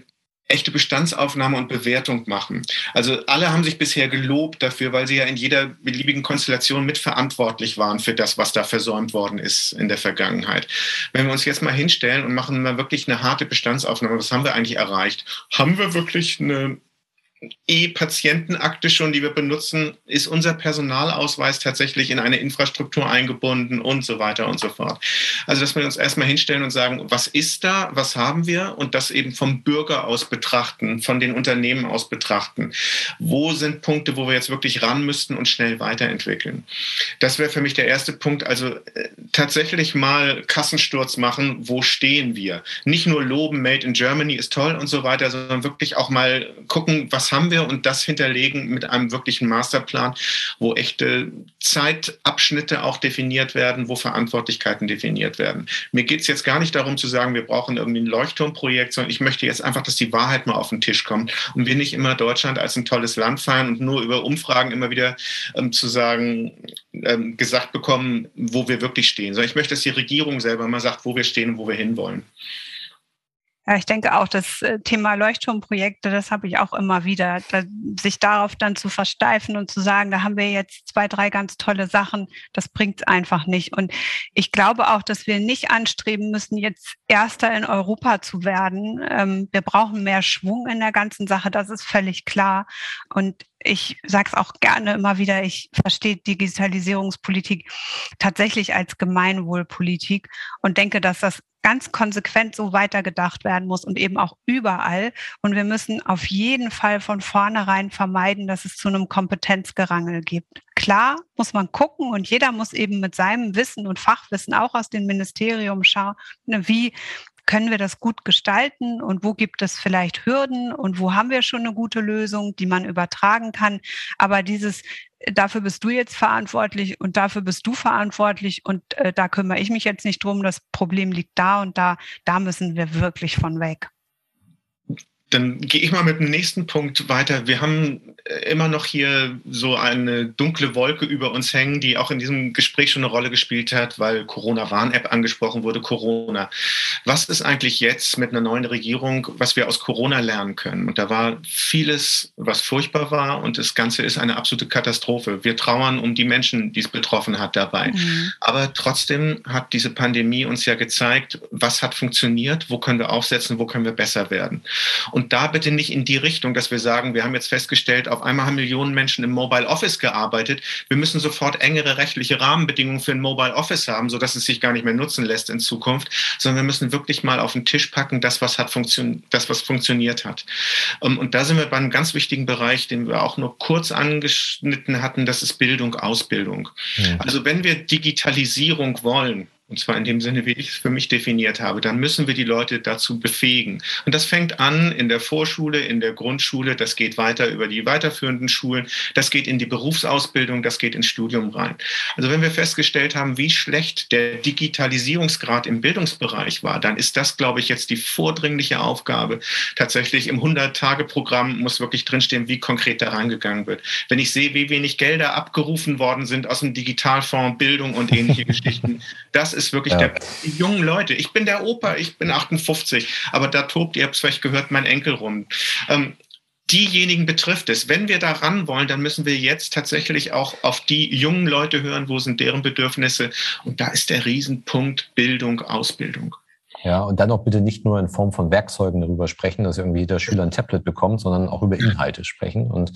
echte Bestandsaufnahme und Bewertung machen. Also alle haben sich bisher gelobt dafür, weil sie ja in jeder beliebigen Konstellation mitverantwortlich waren für das, was da versäumt worden ist in der Vergangenheit. Wenn wir uns jetzt mal hinstellen und machen mal wirklich eine harte Bestandsaufnahme, was haben wir eigentlich erreicht? Haben wir wirklich eine E-Patientenakte schon, die wir benutzen, ist unser Personalausweis tatsächlich in eine Infrastruktur eingebunden und so weiter und so fort. Also, dass wir uns erstmal hinstellen und sagen, was ist da, was haben wir und das eben vom Bürger aus betrachten, von den Unternehmen aus betrachten. Wo sind Punkte, wo wir jetzt wirklich ran müssten und schnell weiterentwickeln? Das wäre für mich der erste Punkt. Also äh, tatsächlich mal Kassensturz machen, wo stehen wir? Nicht nur loben, Made in Germany ist toll und so weiter, sondern wirklich auch mal gucken, was haben wir und das hinterlegen mit einem wirklichen Masterplan, wo echte Zeitabschnitte auch definiert werden, wo Verantwortlichkeiten definiert werden. Mir geht es jetzt gar nicht darum zu sagen, wir brauchen irgendwie ein Leuchtturmprojekt, sondern ich möchte jetzt einfach, dass die Wahrheit mal auf den Tisch kommt und wir nicht immer Deutschland als ein tolles Land feiern und nur über Umfragen immer wieder ähm, zu sagen, ähm, gesagt bekommen, wo wir wirklich stehen. Sondern ich möchte, dass die Regierung selber mal sagt, wo wir stehen und wo wir hinwollen. Ja, ich denke auch, das äh, Thema Leuchtturmprojekte, das habe ich auch immer wieder, da, sich darauf dann zu versteifen und zu sagen, da haben wir jetzt zwei, drei ganz tolle Sachen, das bringt es einfach nicht. Und ich glaube auch, dass wir nicht anstreben müssen, jetzt Erster in Europa zu werden. Ähm, wir brauchen mehr Schwung in der ganzen Sache, das ist völlig klar. Und ich sage es auch gerne immer wieder, ich verstehe Digitalisierungspolitik tatsächlich als Gemeinwohlpolitik und denke, dass das ganz konsequent so weitergedacht werden muss und eben auch überall. Und wir müssen auf jeden Fall von vornherein vermeiden, dass es zu einem Kompetenzgerangel gibt. Klar muss man gucken und jeder muss eben mit seinem Wissen und Fachwissen auch aus dem Ministerium schauen, wie können wir das gut gestalten und wo gibt es vielleicht Hürden und wo haben wir schon eine gute Lösung, die man übertragen kann. Aber dieses, dafür bist du jetzt verantwortlich und dafür bist du verantwortlich und äh, da kümmere ich mich jetzt nicht drum, das Problem liegt da und da, da müssen wir wirklich von weg. Dann gehe ich mal mit dem nächsten Punkt weiter. Wir haben äh, immer noch hier so eine dunkle Wolke über uns hängen, die auch in diesem Gespräch schon eine Rolle gespielt hat, weil Corona-Warn-App angesprochen wurde, Corona. Was ist eigentlich jetzt mit einer neuen Regierung, was wir aus Corona lernen können? Und da war vieles, was furchtbar war und das Ganze ist eine absolute Katastrophe. Wir trauern um die Menschen, die es betroffen hat dabei. Mhm. Aber trotzdem hat diese Pandemie uns ja gezeigt, was hat funktioniert, wo können wir aufsetzen, wo können wir besser werden. Und und da bitte nicht in die Richtung, dass wir sagen, wir haben jetzt festgestellt, auf einmal haben Millionen Menschen im Mobile Office gearbeitet. Wir müssen sofort engere rechtliche Rahmenbedingungen für ein Mobile Office haben, sodass es sich gar nicht mehr nutzen lässt in Zukunft, sondern wir müssen wirklich mal auf den Tisch packen, das, was hat funktioniert, das, was funktioniert hat. Ähm, und da sind wir bei einem ganz wichtigen Bereich, den wir auch nur kurz angeschnitten hatten, das ist Bildung, Ausbildung. Ja. Also wenn wir Digitalisierung wollen, und zwar in dem Sinne, wie ich es für mich definiert habe, dann müssen wir die Leute dazu befähigen. Und das fängt an in der Vorschule, in der Grundschule, das geht weiter über die weiterführenden Schulen, das geht in die Berufsausbildung, das geht ins Studium rein. Also wenn wir festgestellt haben, wie schlecht der Digitalisierungsgrad im Bildungsbereich war, dann ist das, glaube ich, jetzt die vordringliche Aufgabe. Tatsächlich im 100-Tage-Programm muss wirklich drinstehen, wie konkret da reingegangen wird. Wenn ich sehe, wie wenig Gelder abgerufen worden sind aus dem Digitalfonds, Bildung und ähnliche Geschichten, das ist wirklich ja. der, die jungen Leute. Ich bin der Opa, ich bin 58, aber da tobt, ihr habt es vielleicht gehört, mein Enkel rum. Ähm, diejenigen betrifft es. Wenn wir da ran wollen, dann müssen wir jetzt tatsächlich auch auf die jungen Leute hören, wo sind deren Bedürfnisse. Und da ist der Riesenpunkt Bildung, Ausbildung. Ja, und dann auch bitte nicht nur in Form von Werkzeugen darüber sprechen, dass irgendwie jeder Schüler ein Tablet bekommt, sondern auch über Inhalte sprechen. Und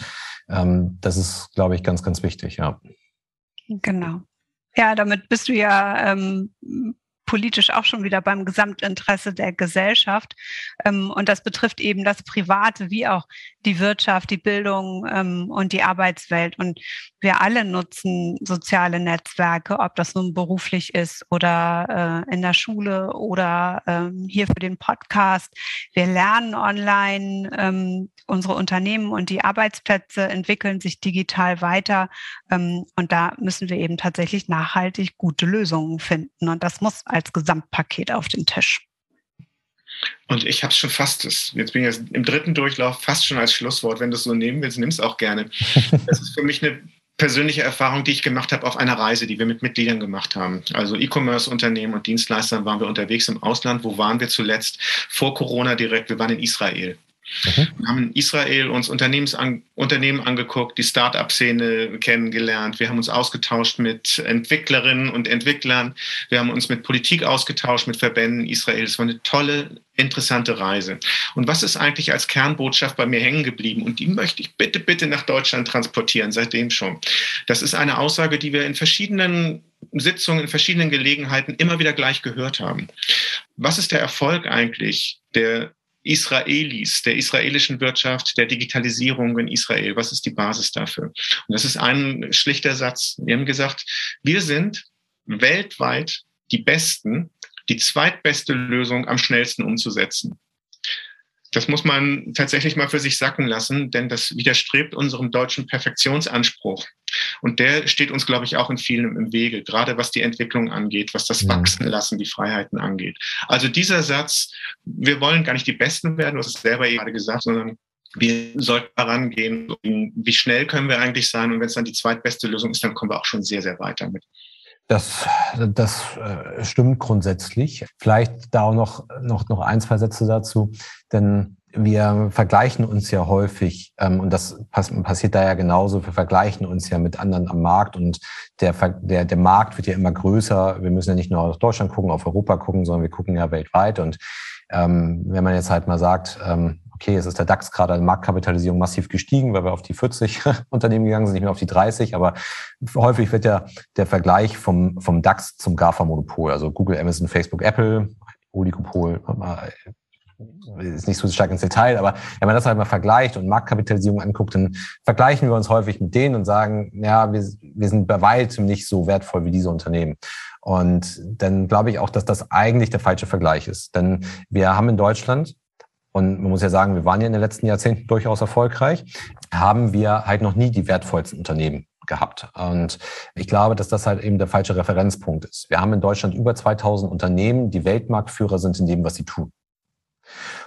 ähm, das ist, glaube ich, ganz, ganz wichtig, ja. Genau. Ja, damit bist du ja ähm, politisch auch schon wieder beim Gesamtinteresse der Gesellschaft. Ähm, und das betrifft eben das Private wie auch die Wirtschaft, die Bildung ähm, und die Arbeitswelt. Und wir alle nutzen soziale Netzwerke, ob das nun beruflich ist oder äh, in der Schule oder ähm, hier für den Podcast. Wir lernen online, ähm, unsere Unternehmen und die Arbeitsplätze entwickeln sich digital weiter. Ähm, und da müssen wir eben tatsächlich nachhaltig gute Lösungen finden. Und das muss als Gesamtpaket auf den Tisch. Und ich habe schon fast, das, jetzt bin ich jetzt im dritten Durchlauf, fast schon als Schlusswort. Wenn du es so nehmen willst, nimm es auch gerne. Das ist für mich eine persönliche Erfahrung, die ich gemacht habe auf einer Reise, die wir mit Mitgliedern gemacht haben. Also E-Commerce-Unternehmen und Dienstleistern waren wir unterwegs im Ausland. Wo waren wir zuletzt? Vor Corona direkt. Wir waren in Israel. Mhm. Wir haben in Israel uns an, Unternehmen angeguckt, die Start-up-Szene kennengelernt. Wir haben uns ausgetauscht mit Entwicklerinnen und Entwicklern. Wir haben uns mit Politik ausgetauscht, mit Verbänden Israel. Es war eine tolle, interessante Reise. Und was ist eigentlich als Kernbotschaft bei mir hängen geblieben? Und die möchte ich bitte, bitte nach Deutschland transportieren, seitdem schon. Das ist eine Aussage, die wir in verschiedenen Sitzungen, in verschiedenen Gelegenheiten immer wieder gleich gehört haben. Was ist der Erfolg eigentlich der Israelis, der israelischen Wirtschaft, der Digitalisierung in Israel. Was ist die Basis dafür? Und das ist ein schlichter Satz. Wir haben gesagt, wir sind weltweit die Besten, die zweitbeste Lösung am schnellsten umzusetzen. Das muss man tatsächlich mal für sich sacken lassen, denn das widerstrebt unserem deutschen Perfektionsanspruch. Und der steht uns, glaube ich, auch in vielen im Wege, gerade was die Entwicklung angeht, was das Wachsen lassen, die Freiheiten angeht. Also dieser Satz, wir wollen gar nicht die Besten werden, du hast es selber gerade gesagt, sondern wir sollten herangehen, wie schnell können wir eigentlich sein und wenn es dann die zweitbeste Lösung ist, dann kommen wir auch schon sehr, sehr weit damit. Das, das äh, stimmt grundsätzlich. Vielleicht da auch noch, noch, noch ein, zwei Sätze dazu, denn wir vergleichen uns ja häufig ähm, und das pass passiert da ja genauso. Wir vergleichen uns ja mit anderen am Markt und der, der, der Markt wird ja immer größer. Wir müssen ja nicht nur auf Deutschland gucken, auf Europa gucken, sondern wir gucken ja weltweit. Und ähm, wenn man jetzt halt mal sagt, ähm, okay, es ist der DAX gerade an Marktkapitalisierung massiv gestiegen, weil wir auf die 40 Unternehmen gegangen sind, nicht mehr auf die 30, aber häufig wird ja der Vergleich vom, vom DAX zum GAFA-Monopol, also Google, Amazon, Facebook, Apple, Oligopol, ist nicht so stark ins Detail, aber wenn man das halt mal vergleicht und Marktkapitalisierung anguckt, dann vergleichen wir uns häufig mit denen und sagen, ja, wir, wir sind bei weitem nicht so wertvoll wie diese Unternehmen. Und dann glaube ich auch, dass das eigentlich der falsche Vergleich ist. Denn wir haben in Deutschland und man muss ja sagen, wir waren ja in den letzten Jahrzehnten durchaus erfolgreich, haben wir halt noch nie die wertvollsten Unternehmen gehabt. Und ich glaube, dass das halt eben der falsche Referenzpunkt ist. Wir haben in Deutschland über 2000 Unternehmen, die Weltmarktführer sind in dem, was sie tun.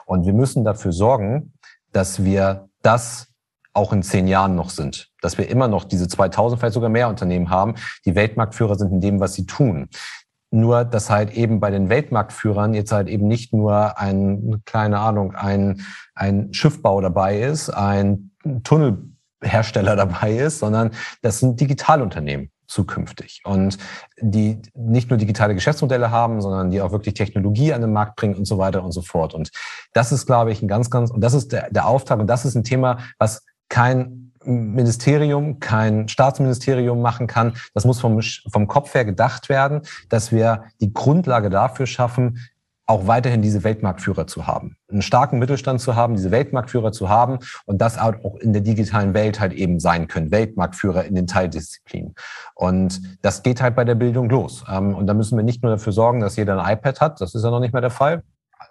Und wir müssen dafür sorgen, dass wir das auch in zehn Jahren noch sind. Dass wir immer noch diese 2000, vielleicht sogar mehr Unternehmen haben, die Weltmarktführer sind in dem, was sie tun. Nur, dass halt eben bei den Weltmarktführern jetzt halt eben nicht nur ein, keine Ahnung, ein, ein Schiffbau dabei ist, ein Tunnelhersteller dabei ist, sondern das sind Digitalunternehmen zukünftig. Und die nicht nur digitale Geschäftsmodelle haben, sondern die auch wirklich Technologie an den Markt bringen und so weiter und so fort. Und das ist, glaube ich, ein ganz, ganz, und das ist der, der Auftrag und das ist ein Thema, was kein Ministerium, kein Staatsministerium machen kann. Das muss vom, vom Kopf her gedacht werden, dass wir die Grundlage dafür schaffen, auch weiterhin diese Weltmarktführer zu haben, einen starken Mittelstand zu haben, diese Weltmarktführer zu haben und das auch in der digitalen Welt halt eben sein können, Weltmarktführer in den Teildisziplinen. Und das geht halt bei der Bildung los. Ähm, und da müssen wir nicht nur dafür sorgen, dass jeder ein iPad hat, das ist ja noch nicht mehr der Fall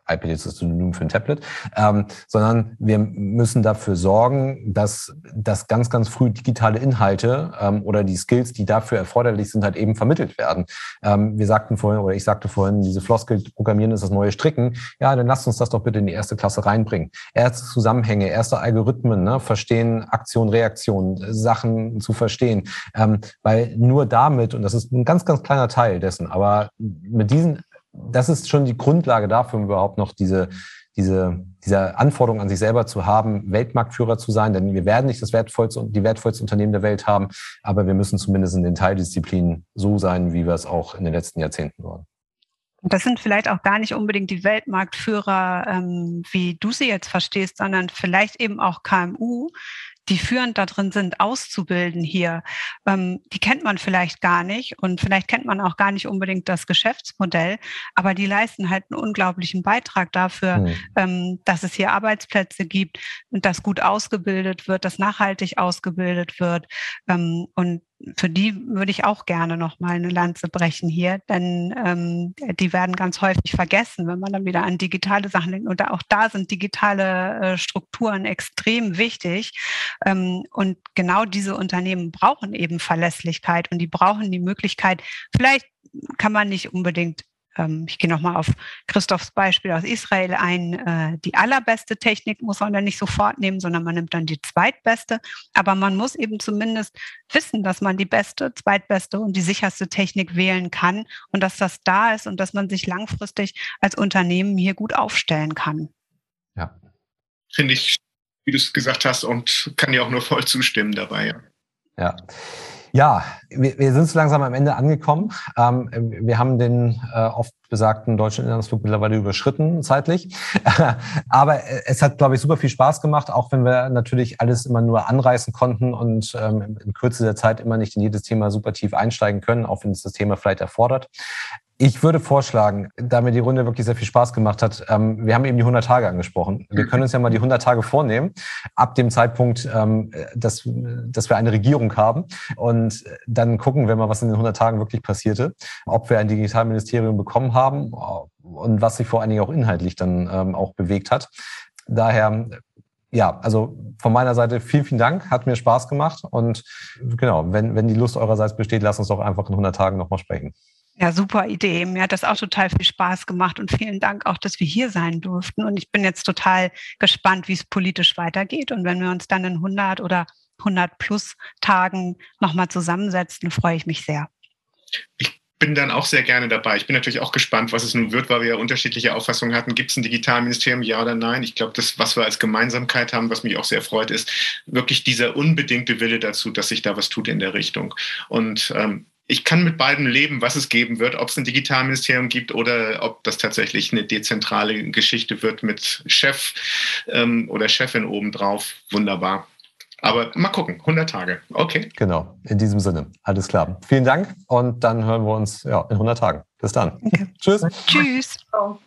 iPad ist das Synonym für ein Tablet, ähm, sondern wir müssen dafür sorgen, dass, dass ganz, ganz früh digitale Inhalte ähm, oder die Skills, die dafür erforderlich sind, halt eben vermittelt werden. Ähm, wir sagten vorhin, oder ich sagte vorhin, diese Floskel, Programmieren ist das neue Stricken. Ja, dann lasst uns das doch bitte in die erste Klasse reinbringen. Erste Zusammenhänge, erste Algorithmen, ne, verstehen, Aktion, Reaktion, Sachen zu verstehen. Ähm, weil nur damit, und das ist ein ganz, ganz kleiner Teil dessen, aber mit diesen das ist schon die Grundlage dafür, um überhaupt noch diese, diese, diese Anforderung an sich selber zu haben, Weltmarktführer zu sein. Denn wir werden nicht das wertvollste, die wertvollste Unternehmen der Welt haben, aber wir müssen zumindest in den Teildisziplinen so sein, wie wir es auch in den letzten Jahrzehnten waren. Das sind vielleicht auch gar nicht unbedingt die Weltmarktführer, ähm, wie du sie jetzt verstehst, sondern vielleicht eben auch KMU, die führend da drin sind, auszubilden hier, ähm, die kennt man vielleicht gar nicht und vielleicht kennt man auch gar nicht unbedingt das Geschäftsmodell, aber die leisten halt einen unglaublichen Beitrag dafür, mhm. ähm, dass es hier Arbeitsplätze gibt und dass gut ausgebildet wird, dass nachhaltig ausgebildet wird ähm, und für die würde ich auch gerne noch mal eine Lanze brechen hier, denn ähm, die werden ganz häufig vergessen, wenn man dann wieder an digitale Sachen denkt. Und auch da sind digitale äh, Strukturen extrem wichtig. Ähm, und genau diese Unternehmen brauchen eben Verlässlichkeit und die brauchen die Möglichkeit, vielleicht kann man nicht unbedingt ich gehe nochmal auf Christophs Beispiel aus Israel ein, äh, die allerbeste Technik muss man dann nicht sofort nehmen, sondern man nimmt dann die zweitbeste. Aber man muss eben zumindest wissen, dass man die beste, zweitbeste und die sicherste Technik wählen kann und dass das da ist und dass man sich langfristig als Unternehmen hier gut aufstellen kann. Ja. Finde ich, wie du es gesagt hast, und kann dir auch nur voll zustimmen dabei. Ja. Ja, wir, wir sind so langsam am Ende angekommen. Ähm, wir haben den äh, oft besagten deutschen Inlandsflug mittlerweile überschritten zeitlich. Aber es hat, glaube ich, super viel Spaß gemacht, auch wenn wir natürlich alles immer nur anreißen konnten und ähm, in Kürze der Zeit immer nicht in jedes Thema super tief einsteigen können, auch wenn es das Thema vielleicht erfordert. Ich würde vorschlagen, da mir die Runde wirklich sehr viel Spaß gemacht hat, ähm, wir haben eben die 100 Tage angesprochen. Wir können uns ja mal die 100 Tage vornehmen, ab dem Zeitpunkt, ähm, dass, dass wir eine Regierung haben. Und dann gucken wir mal, was in den 100 Tagen wirklich passierte, ob wir ein Digitalministerium bekommen haben und was sich vor allen Dingen auch inhaltlich dann ähm, auch bewegt hat. Daher ja, also von meiner Seite vielen, vielen Dank. Hat mir Spaß gemacht. Und genau, wenn, wenn die Lust eurerseits besteht, lasst uns doch einfach in 100 Tagen nochmal sprechen. Ja, super Idee. Mir hat das auch total viel Spaß gemacht und vielen Dank auch, dass wir hier sein durften. Und ich bin jetzt total gespannt, wie es politisch weitergeht. Und wenn wir uns dann in 100 oder 100 plus Tagen nochmal zusammensetzen, freue ich mich sehr. Ich bin dann auch sehr gerne dabei. Ich bin natürlich auch gespannt, was es nun wird, weil wir ja unterschiedliche Auffassungen hatten. Gibt es ein Digitalministerium, ja oder nein? Ich glaube, das, was wir als Gemeinsamkeit haben, was mich auch sehr freut, ist wirklich dieser unbedingte Wille dazu, dass sich da was tut in der Richtung. Und ähm, ich kann mit beidem leben, was es geben wird, ob es ein Digitalministerium gibt oder ob das tatsächlich eine dezentrale Geschichte wird mit Chef ähm, oder Chefin obendrauf. Wunderbar. Aber mal gucken, 100 Tage. Okay. Genau, in diesem Sinne. Alles klar. Vielen Dank und dann hören wir uns ja, in 100 Tagen. Bis dann. Okay. Tschüss. Tschüss. Ciao.